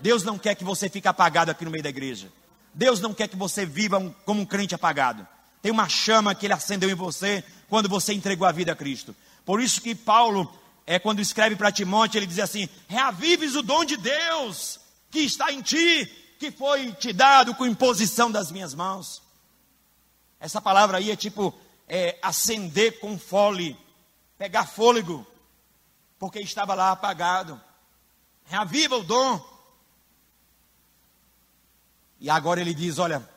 Deus não quer que você fique apagado aqui no meio da igreja. Deus não quer que você viva um, como um crente apagado. Tem uma chama que ele acendeu em você quando você entregou a vida a Cristo. Por isso que Paulo, é quando escreve para Timóteo, ele diz assim: reavives o dom de Deus que está em ti, que foi te dado com imposição das minhas mãos. Essa palavra aí é tipo é, acender com fole, pegar fôlego, porque estava lá apagado. Reaviva o dom. E agora ele diz: olha,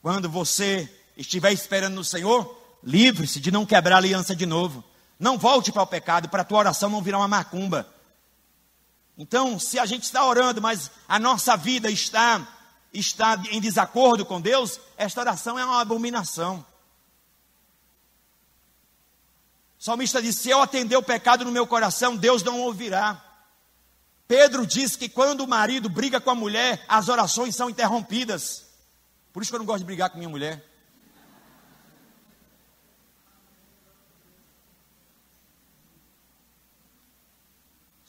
quando você estiver esperando no Senhor, livre-se de não quebrar a aliança de novo. Não volte para o pecado, para a tua oração não virar uma macumba. Então, se a gente está orando, mas a nossa vida está, está em desacordo com Deus, esta oração é uma abominação. O salmista disse: Se eu atender o pecado no meu coração, Deus não ouvirá. Pedro diz que quando o marido briga com a mulher, as orações são interrompidas. Por isso que eu não gosto de brigar com minha mulher.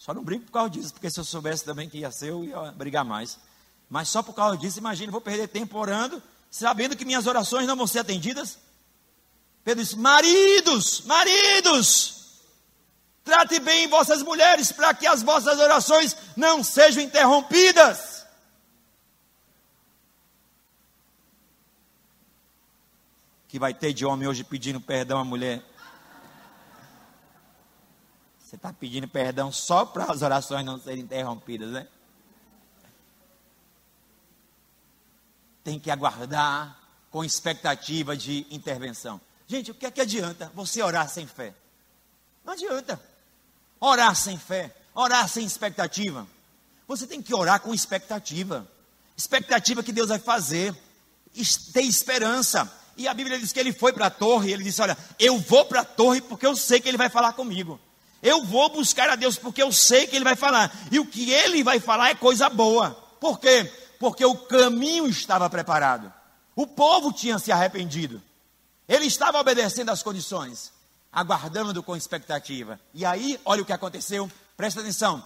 Só não brigo por causa disso, porque se eu soubesse também que ia ser, eu ia brigar mais. Mas só por causa disso, imagine, vou perder tempo orando, sabendo que minhas orações não vão ser atendidas. Pedro disse: Maridos, maridos, trate bem vossas mulheres, para que as vossas orações não sejam interrompidas. Que vai ter de homem hoje pedindo perdão à mulher você está pedindo perdão só para as orações não serem interrompidas, né? Tem que aguardar com expectativa de intervenção. Gente, o que é que adianta você orar sem fé? Não adianta. Orar sem fé, orar sem expectativa. Você tem que orar com expectativa. Expectativa que Deus vai fazer. Ter esperança. E a Bíblia diz que ele foi para a torre. E ele disse: Olha, eu vou para a torre porque eu sei que ele vai falar comigo. Eu vou buscar a Deus porque eu sei que Ele vai falar. E o que Ele vai falar é coisa boa. Por quê? Porque o caminho estava preparado. O povo tinha se arrependido. Ele estava obedecendo às condições, aguardando com expectativa. E aí, olha o que aconteceu. Presta atenção.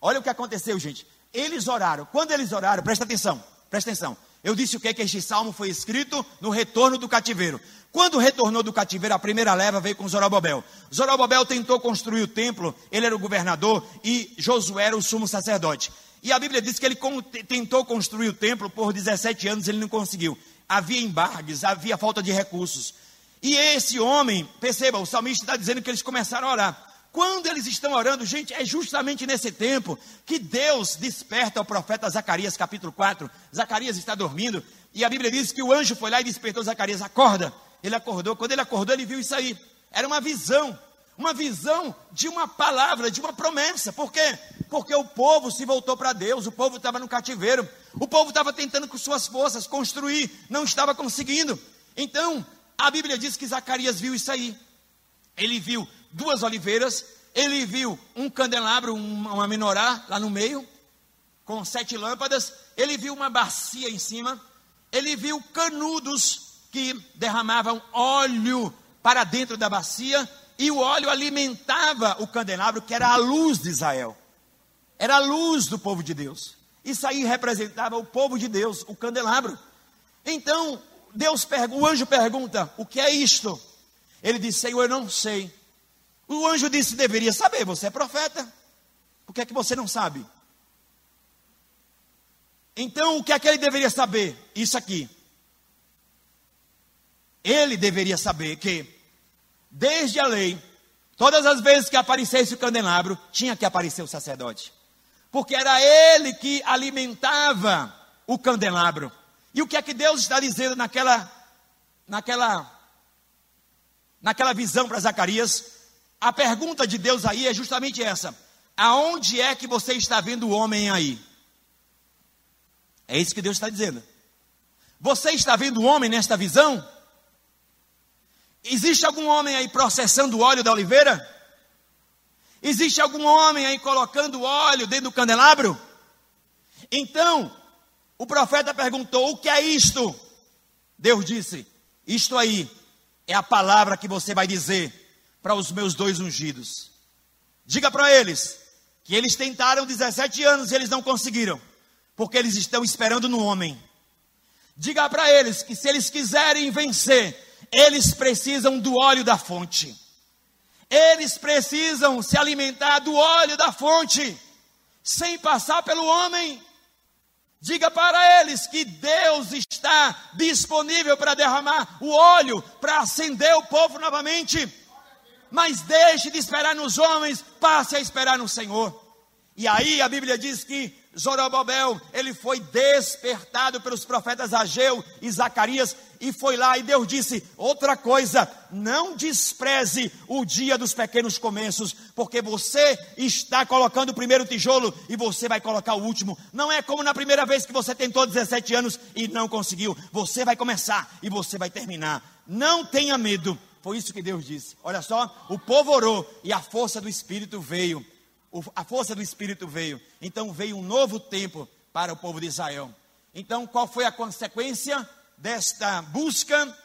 Olha o que aconteceu, gente. Eles oraram. Quando eles oraram, presta atenção. Presta atenção. Eu disse o que? Que este salmo foi escrito no retorno do cativeiro. Quando retornou do cativeiro, a primeira leva veio com Zorobabel. Zorobabel tentou construir o templo, ele era o governador e Josué era o sumo sacerdote. E a Bíblia diz que ele tentou construir o templo por 17 anos, ele não conseguiu. Havia embargues, havia falta de recursos. E esse homem, perceba, o salmista está dizendo que eles começaram a orar. Quando eles estão orando, gente, é justamente nesse tempo que Deus desperta o profeta Zacarias, capítulo 4. Zacarias está dormindo e a Bíblia diz que o anjo foi lá e despertou Zacarias: acorda. Ele acordou. Quando ele acordou, ele viu isso aí. Era uma visão, uma visão de uma palavra, de uma promessa. Por quê? Porque o povo se voltou para Deus, o povo estava no cativeiro, o povo estava tentando com suas forças construir, não estava conseguindo. Então, a Bíblia diz que Zacarias viu isso aí. Ele viu duas oliveiras, ele viu um candelabro, uma menorá lá no meio, com sete lâmpadas, ele viu uma bacia em cima, ele viu canudos que derramavam óleo para dentro da bacia, e o óleo alimentava o candelabro, que era a luz de Israel, era a luz do povo de Deus. Isso aí representava o povo de Deus, o candelabro. Então, Deus o anjo pergunta: O que é isto? Ele disse: Senhor, eu não sei. O anjo disse: deveria saber, você é profeta. Por que é que você não sabe? Então, o que é que ele deveria saber? Isso aqui. Ele deveria saber que, desde a lei, todas as vezes que aparecesse o candelabro, tinha que aparecer o sacerdote. Porque era ele que alimentava o candelabro. E o que é que Deus está dizendo naquela, naquela, naquela visão para Zacarias? A pergunta de Deus aí é justamente essa: aonde é que você está vendo o homem aí? É isso que Deus está dizendo. Você está vendo o homem nesta visão? Existe algum homem aí processando o óleo da oliveira? Existe algum homem aí colocando óleo dentro do candelabro? Então, o profeta perguntou: O que é isto? Deus disse: Isto aí é a palavra que você vai dizer para os meus dois ungidos. Diga para eles que eles tentaram 17 anos e eles não conseguiram, porque eles estão esperando no homem. Diga para eles que se eles quiserem vencer, eles precisam do óleo da fonte. Eles precisam se alimentar do óleo da fonte, sem passar pelo homem. Diga para eles que Deus está disponível para derramar o óleo, para acender o povo novamente. Mas deixe de esperar nos homens, passe a esperar no Senhor. E aí a Bíblia diz que Zorobabel, ele foi despertado pelos profetas Ageu e Zacarias e foi lá e Deus disse: outra coisa, não despreze o dia dos pequenos começos, porque você está colocando o primeiro tijolo e você vai colocar o último. Não é como na primeira vez que você tentou 17 anos e não conseguiu. Você vai começar e você vai terminar. Não tenha medo. Foi isso que Deus disse. Olha só, o povo orou e a força do Espírito veio a força do Espírito veio. Então veio um novo tempo para o povo de Israel. Então, qual foi a consequência desta busca?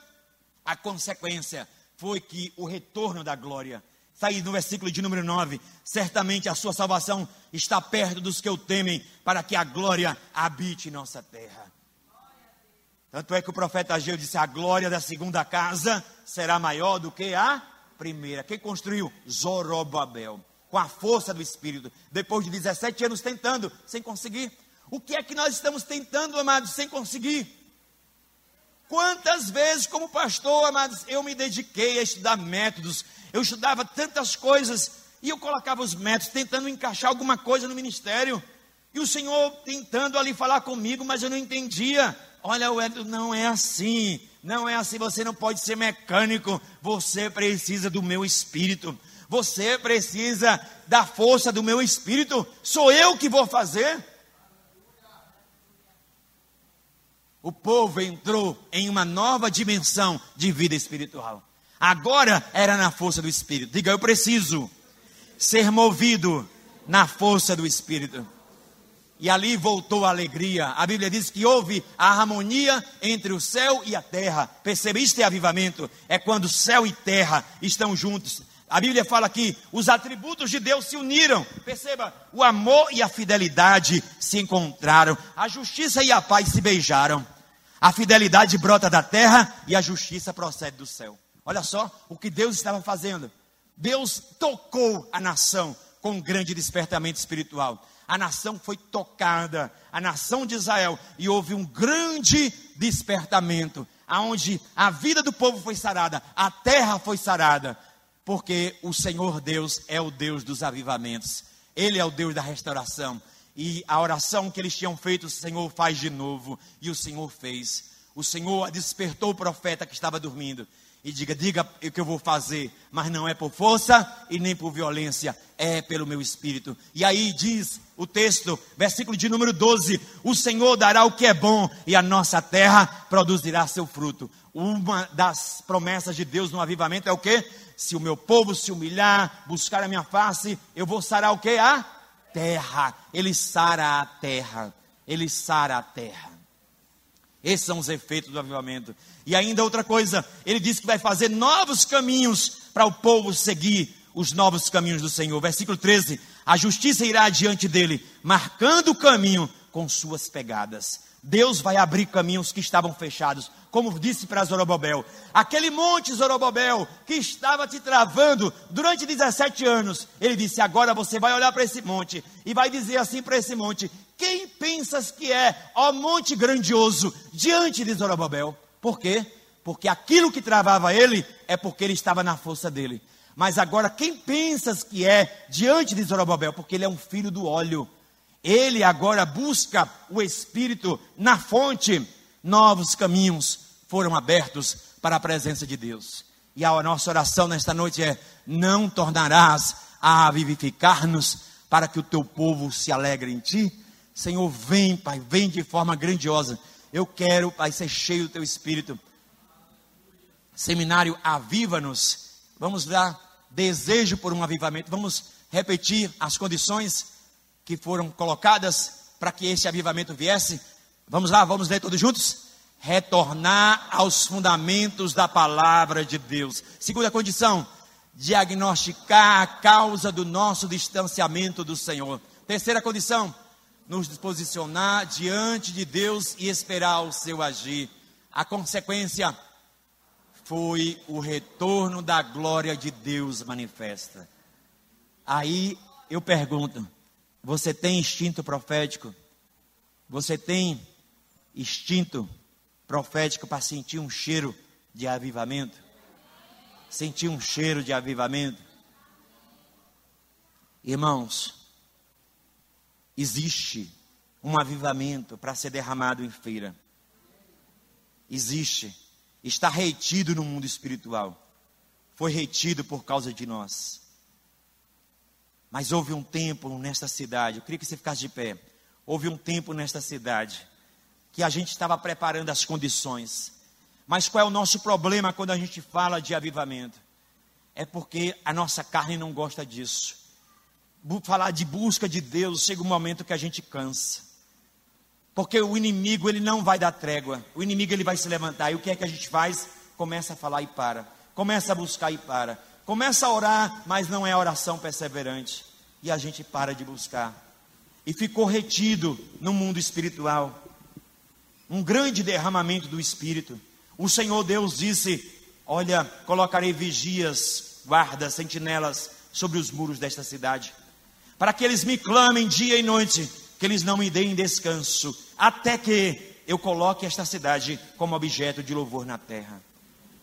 A consequência foi que o retorno da glória. Está aí no versículo de número 9. Certamente a sua salvação está perto dos que o temem, para que a glória habite nossa terra. Tanto é que o profeta Ageu disse: a glória da segunda casa será maior do que a primeira. Quem construiu? Zorobabel com a força do Espírito, depois de 17 anos tentando, sem conseguir. O que é que nós estamos tentando, amados, sem conseguir? Quantas vezes, como pastor, amados, eu me dediquei a estudar métodos, eu estudava tantas coisas e eu colocava os métodos, tentando encaixar alguma coisa no ministério, e o Senhor tentando ali falar comigo, mas eu não entendia. Olha, Edson, não é assim, não é assim, você não pode ser mecânico, você precisa do meu espírito. Você precisa da força do meu espírito. Sou eu que vou fazer. O povo entrou em uma nova dimensão de vida espiritual. Agora era na força do espírito. Diga, eu preciso ser movido na força do espírito. E ali voltou a alegria. A Bíblia diz que houve a harmonia entre o céu e a terra. Percebiste avivamento? É quando céu e terra estão juntos. A Bíblia fala que os atributos de Deus se uniram. Perceba, o amor e a fidelidade se encontraram. A justiça e a paz se beijaram. A fidelidade brota da terra e a justiça procede do céu. Olha só o que Deus estava fazendo. Deus tocou a nação com um grande despertamento espiritual. A nação foi tocada, a nação de Israel, e houve um grande despertamento, aonde a vida do povo foi sarada, a terra foi sarada porque o Senhor Deus é o Deus dos avivamentos, Ele é o Deus da restauração. E a oração que eles tinham feito, o Senhor faz de novo, e o Senhor fez. O Senhor despertou o profeta que estava dormindo e diga: diga o que eu vou fazer, mas não é por força e nem por violência, é pelo meu espírito. E aí diz o texto, versículo de número 12: O Senhor dará o que é bom e a nossa terra produzirá seu fruto. Uma das promessas de Deus no avivamento é o que? Se o meu povo se humilhar, buscar a minha face, eu vou sarar o que? A terra. Ele sara a terra. Ele sara a terra. Esses são os efeitos do avivamento. E ainda outra coisa, ele disse que vai fazer novos caminhos para o povo seguir os novos caminhos do Senhor. Versículo 13: A justiça irá diante dele, marcando o caminho com suas pegadas. Deus vai abrir caminhos que estavam fechados, como disse para Zorobabel. Aquele monte Zorobabel que estava te travando durante 17 anos, ele disse: Agora você vai olhar para esse monte e vai dizer assim para esse monte: Quem pensas que é, ó monte grandioso, diante de Zorobabel? Por quê? Porque aquilo que travava ele é porque ele estava na força dele. Mas agora, quem pensas que é diante de Zorobabel? Porque ele é um filho do óleo. Ele agora busca o Espírito na fonte. novos caminhos foram abertos para a presença de Deus. E a nossa oração nesta noite é: não tornarás a vivificar-nos para que o teu povo se alegre em ti. Senhor, vem, Pai, vem de forma grandiosa. Eu quero, Pai, ser cheio do teu espírito. Seminário Aviva-nos. Vamos dar desejo por um avivamento. Vamos repetir as condições que foram colocadas para que esse avivamento viesse. Vamos lá, vamos ler todos juntos? retornar aos fundamentos da palavra de Deus. Segunda condição, diagnosticar a causa do nosso distanciamento do Senhor. Terceira condição, nos posicionar diante de Deus e esperar o seu agir. A consequência foi o retorno da glória de Deus manifesta. Aí eu pergunto: você tem instinto profético? Você tem instinto profético para sentir um cheiro de avivamento. Sentir um cheiro de avivamento. Irmãos, existe um avivamento para ser derramado em feira. Existe. Está retido no mundo espiritual. Foi retido por causa de nós. Mas houve um tempo nesta cidade, eu queria que você ficasse de pé. Houve um tempo nesta cidade que a gente estava preparando as condições. Mas qual é o nosso problema quando a gente fala de avivamento? É porque a nossa carne não gosta disso. Falar de busca de Deus chega um momento que a gente cansa. Porque o inimigo ele não vai dar trégua. O inimigo ele vai se levantar. E o que é que a gente faz? Começa a falar e para. Começa a buscar e para. Começa a orar, mas não é oração perseverante. E a gente para de buscar. E ficou retido no mundo espiritual um grande derramamento do Espírito. O Senhor Deus disse: Olha, colocarei vigias, guardas, sentinelas sobre os muros desta cidade, para que eles me clamem dia e noite, que eles não me deem descanso, até que eu coloque esta cidade como objeto de louvor na terra.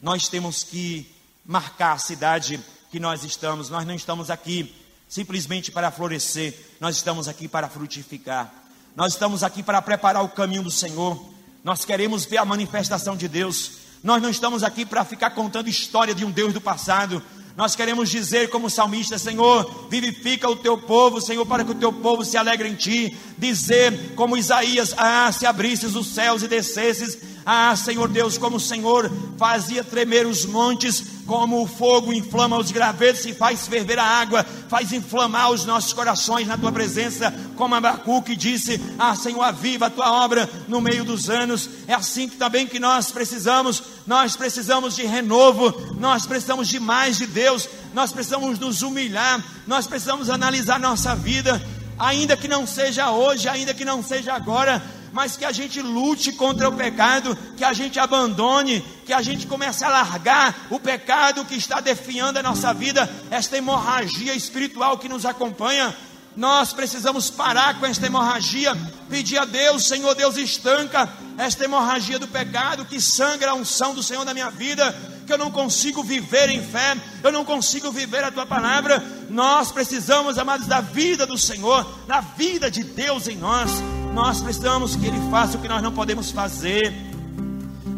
Nós temos que marcar a cidade que nós estamos, nós não estamos aqui simplesmente para florescer, nós estamos aqui para frutificar. Nós estamos aqui para preparar o caminho do Senhor. Nós queremos ver a manifestação de Deus. Nós não estamos aqui para ficar contando história de um Deus do passado. Nós queremos dizer, como salmista, Senhor, vivifica o teu povo, Senhor, para que o teu povo se alegre em ti. Dizer, como Isaías, ah, se abrisses os céus e descesses, ah, Senhor Deus, como o Senhor fazia tremer os montes, como o fogo inflama os gravetos e faz ferver a água, faz inflamar os nossos corações na tua presença, como Abacuque disse: Ah, Senhor, aviva a tua obra no meio dos anos. É assim que também que nós precisamos, nós precisamos de renovo, nós precisamos de mais de Deus, nós precisamos nos humilhar, nós precisamos analisar nossa vida, ainda que não seja hoje, ainda que não seja agora mas que a gente lute contra o pecado, que a gente abandone, que a gente comece a largar o pecado que está definhando a nossa vida, esta hemorragia espiritual que nos acompanha. Nós precisamos parar com esta hemorragia, pedir a Deus, Senhor Deus, estanca esta hemorragia do pecado que sangra a unção do Senhor na minha vida, que eu não consigo viver em fé, eu não consigo viver a tua palavra. Nós precisamos, amados, da vida do Senhor, da vida de Deus em nós. Nós precisamos que Ele faça o que nós não podemos fazer.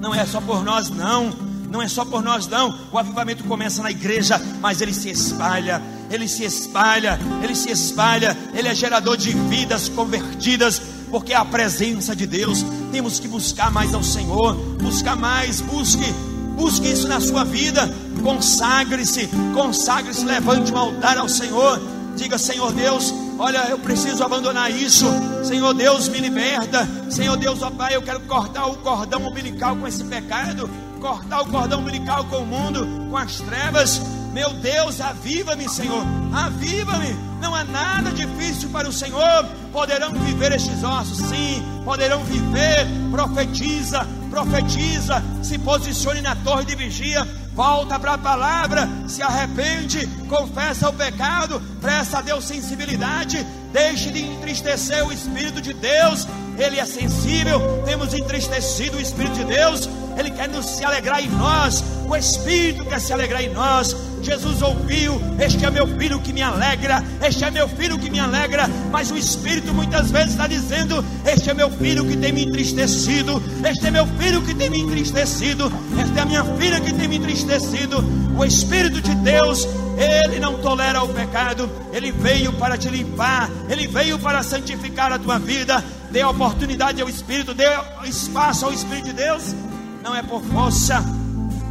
Não é só por nós, não. Não é só por nós, não. O avivamento começa na igreja, mas ele se espalha. Ele se espalha, ele se espalha. Ele é gerador de vidas convertidas, porque é a presença de Deus. Temos que buscar mais ao Senhor. Buscar mais, busque busque isso na sua vida, consagre-se, consagre-se, levante um altar ao Senhor, diga: Senhor Deus, Olha, eu preciso abandonar isso. Senhor Deus, me liberta. Senhor Deus, ó Pai, eu quero cortar o cordão umbilical com esse pecado. Cortar o cordão umbilical com o mundo, com as trevas. Meu Deus, aviva-me, Senhor. Aviva-me. Não há nada difícil para o Senhor. Poderão viver estes ossos, sim. Poderão viver. Profetiza, profetiza. Se posicione na torre de vigia volta para a palavra, se arrepende, confessa o pecado, presta a Deus sensibilidade, deixe de entristecer o Espírito de Deus, ele é sensível, temos entristecido o Espírito de Deus, Ele quer nos se alegrar em nós, o Espírito quer se alegrar em nós. Jesus ouviu: Este é meu filho que me alegra, este é meu filho que me alegra. Mas o Espírito muitas vezes está dizendo: Este é meu filho que tem me entristecido, este é meu filho que tem me entristecido, esta é a minha filha que tem me entristecido. O Espírito de Deus ele não tolera o pecado, ele veio para te limpar, ele veio para santificar a tua vida. Dê oportunidade ao Espírito, dê espaço ao Espírito de Deus. Não é por força,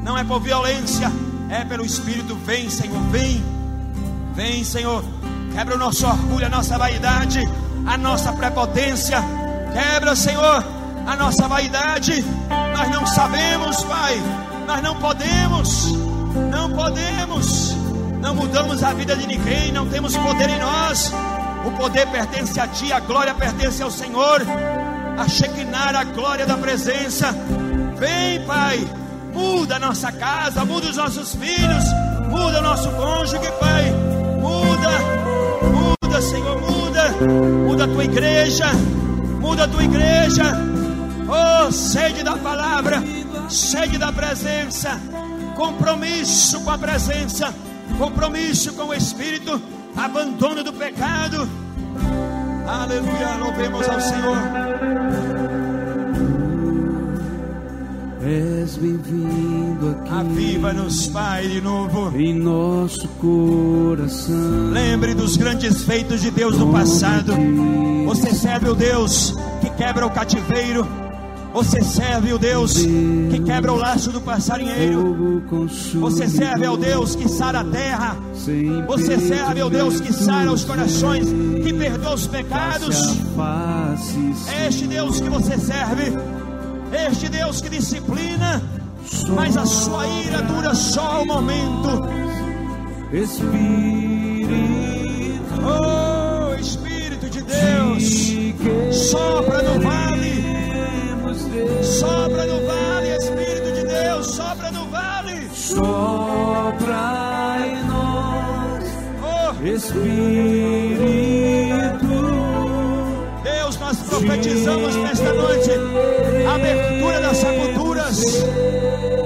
não é por violência, é pelo Espírito. Vem, Senhor, vem, vem, Senhor. Quebra o nosso orgulho, a nossa vaidade, a nossa prepotência. Quebra, Senhor, a nossa vaidade. Nós não sabemos, Pai, nós não podemos, não podemos não mudamos a vida de ninguém, não temos poder em nós. O poder pertence a Ti, a glória pertence ao Senhor. A Shekinah, a glória da presença. Vem, Pai, muda a nossa casa, muda os nossos filhos, muda o nosso cônjuge, Pai. Muda, muda, Senhor, muda. Muda a tua igreja, muda a tua igreja. Oh, sede da palavra, sede da presença, compromisso com a presença compromisso com o Espírito, abandono do pecado. Aleluia, louvemos ao Senhor. És bem-vindo aqui. Aviva-nos, Pai, de novo. Em nosso coração. Lembre dos grandes feitos de Deus no passado. Você serve o Deus que quebra o cativeiro você serve o Deus que quebra o laço do passarinheiro. Você serve ao Deus que sara a terra. Você serve ao Deus que sara os corações, que perdoa os pecados. É este Deus que você serve. Este Deus que disciplina. Mas a sua ira dura só um momento. Espírito. Oh, Espírito de Deus. Sopra no vale Sopra no vale, Espírito de Deus, sopra no vale. Sopra em nós, oh. Espírito. Deus, nós profetizamos nesta noite a abertura das sepulturas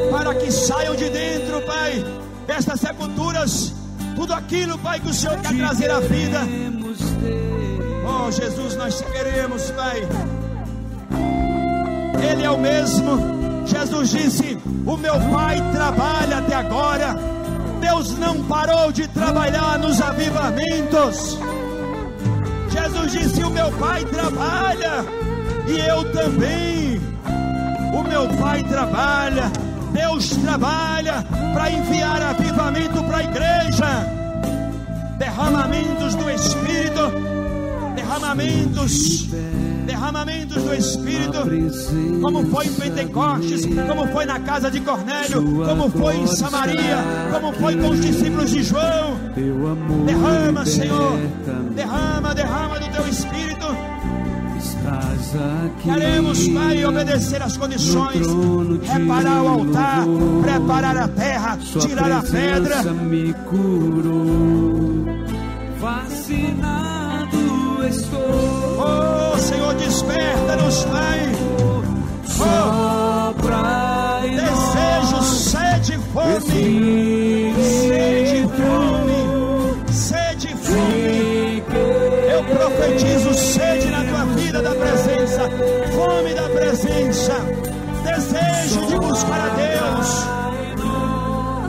para que saiam de dentro, Pai, destas sepulturas tudo aquilo, Pai, que o Senhor quer trazer à vida. Oh, Jesus, nós queremos, Pai. Ele é o mesmo. Jesus disse: O meu Pai trabalha até agora. Deus não parou de trabalhar nos avivamentos. Jesus disse: O meu Pai trabalha e eu também. O meu Pai trabalha. Deus trabalha para enviar avivamento para a igreja. Derramamentos do Espírito, derramamentos derramamentos do Espírito, como foi em Pentecostes, como foi na casa de Cornélio, como foi em Samaria, como foi com os discípulos de João. Derrama, Senhor, derrama, derrama do teu Espírito. Queremos, Pai, obedecer às condições, reparar o altar, preparar a terra, tirar a pedra. Me curou, fascinado estou. Oh, Senhor, desperta-nos, Pai. Sopra desejo, sede, fome, sede, fome, sede, fome. Eu profetizo sede na tua vida da presença, fome da presença, desejo de buscar a Deus.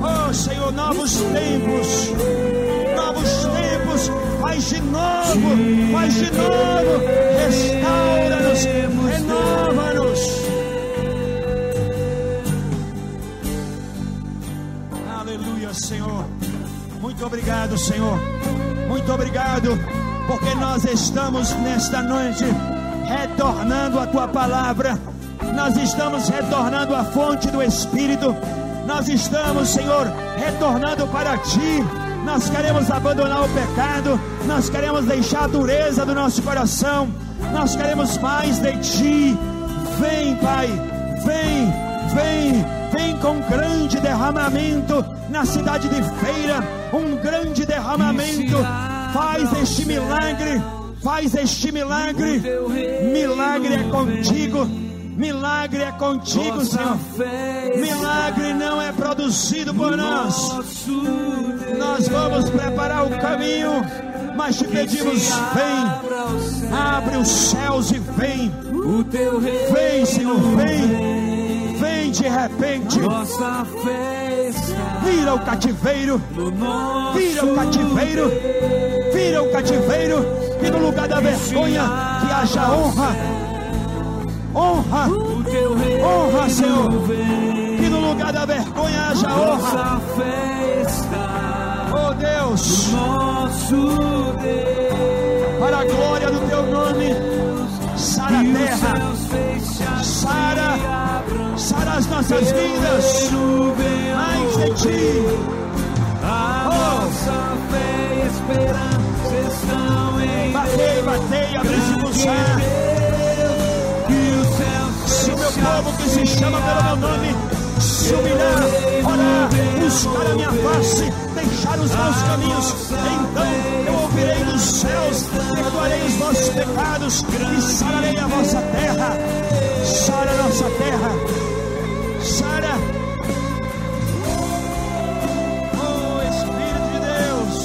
Oh, Senhor, novos tempos, faz de novo, faz de novo restaura-nos, renova-nos. Aleluia, Senhor. Muito obrigado, Senhor. Muito obrigado, porque nós estamos nesta noite retornando a tua palavra. Nós estamos retornando à fonte do Espírito. Nós estamos, Senhor, retornando para ti nós queremos abandonar o pecado, nós queremos deixar a dureza do nosso coração, nós queremos mais de Ti. Vem, Pai, vem, vem, vem com grande derramamento na cidade de Feira, um grande derramamento. Faz este milagre, faz este milagre. Milagre é contigo, Milagre é contigo, Nossa Senhor. Milagre não é produzido por nós. Nós vamos preparar o caminho, mas te pedimos: vem, abre os céus e vem. o teu reino Vem, Senhor, vem. Vem de repente. Nossa Vira o cativeiro. Vira o cativeiro. Vira o cativeiro. E no lugar da vergonha, que haja honra. Honra. O teu reino Honra, Senhor. vem. Que no lugar da vergonha haja honra. Oh Deus, nosso Deus. para a glória do teu nome, sara a terra, sara, sara as nossas vidas. Mais de ti. A Oh. nossa fé e esperança estão em Batei, batei, pulsar. Povo que se chama pelo meu nome se humilhar, orar, buscar a minha face, deixar os maus caminhos, então eu ouvirei dos céus, perdoarei os vossos pecados e sararei a vossa terra. Sara a nossa terra. Sara. Oh Espírito de Deus.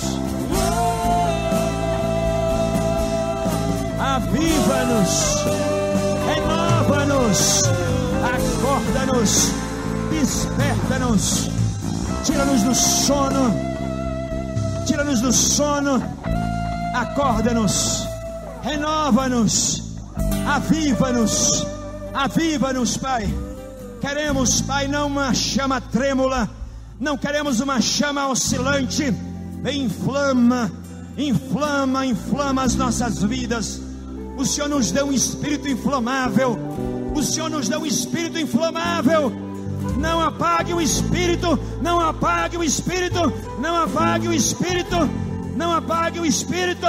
Aviva-nos, renova-nos, acorda-nos, desperta-nos, tira-nos do sono, tira-nos do sono, acorda-nos, renova-nos, aviva-nos, aviva-nos, Pai. Queremos, Pai, não uma chama trêmula, não queremos uma chama oscilante, inflama, inflama, inflama as nossas vidas. O Senhor nos deu um espírito inflamável. O Senhor nos deu um espírito inflamável. Não apague o espírito, não apague o espírito, não apague o espírito, não apague o espírito,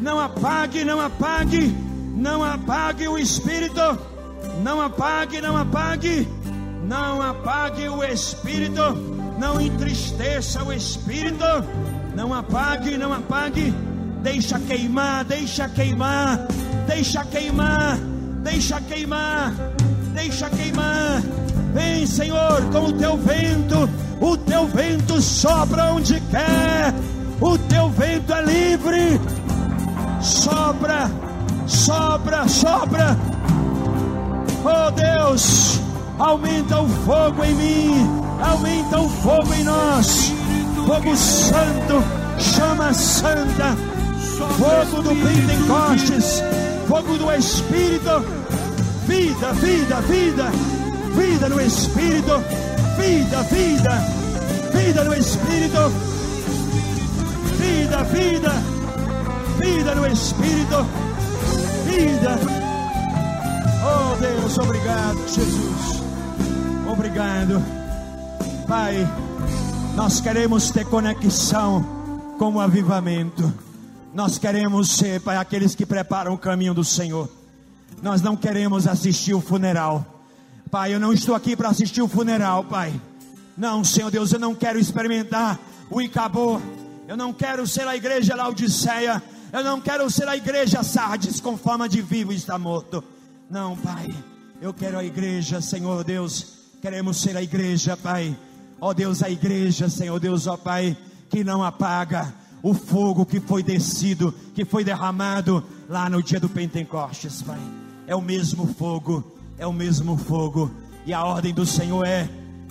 não apague, não apague, não apague o espírito, não apague, não apague, não apague o espírito, não entristeça o espírito, não apague, não apague, deixa queimar, deixa queimar, deixa queimar, deixa queimar, deixa queimar. Vem, Senhor, com o teu vento, o teu vento sopra onde quer, o teu vento é livre, sopra, sopra, sopra. Oh Deus, aumenta o fogo em mim, aumenta o fogo em nós, fogo santo, chama santa, fogo do Pentecostes, fogo do Espírito, vida, vida, vida, vida no Espírito, vida, vida, vida no Espírito, vida, vida, vida no Espírito, vida. Oh Deus, obrigado, Jesus. Obrigado. Pai, nós queremos ter conexão com o avivamento. Nós queremos ser, Pai, aqueles que preparam o caminho do Senhor. Nós não queremos assistir o funeral. Pai, eu não estou aqui para assistir o funeral, Pai. Não, Senhor Deus, eu não quero experimentar o Icabô. Eu não quero ser a igreja Laodiceia. Eu não quero ser a igreja Sardes com fama de vivo está morto. Não, Pai. Eu quero a igreja, Senhor Deus. Queremos ser a igreja, Pai. Ó Deus, a igreja, Senhor Deus, ó Pai, que não apaga o fogo que foi descido, que foi derramado lá no dia do Pentecostes, Pai. É o mesmo fogo, é o mesmo fogo. E a ordem do Senhor é: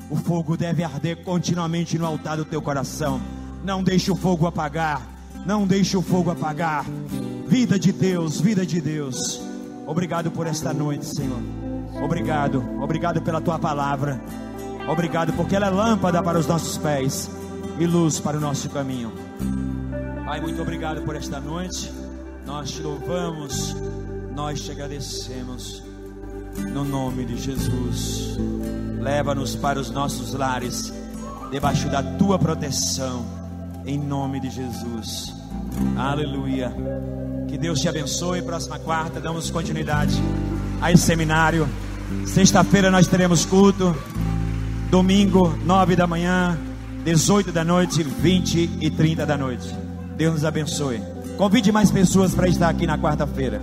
o fogo deve arder continuamente no altar do teu coração. Não deixe o fogo apagar. Não deixe o fogo apagar. Vida de Deus, vida de Deus. Obrigado por esta noite, Senhor. Obrigado, obrigado pela tua palavra. Obrigado porque ela é lâmpada para os nossos pés e luz para o nosso caminho. Pai, muito obrigado por esta noite. Nós te louvamos, nós te agradecemos. No nome de Jesus. Leva-nos para os nossos lares, debaixo da tua proteção, em nome de Jesus. Aleluia. Que Deus te abençoe. Próxima quarta, damos continuidade a esse seminário. Sexta-feira nós teremos culto. Domingo, nove da manhã, 18 da noite, 20 e 30 da noite. Deus nos abençoe. Convide mais pessoas para estar aqui na quarta-feira.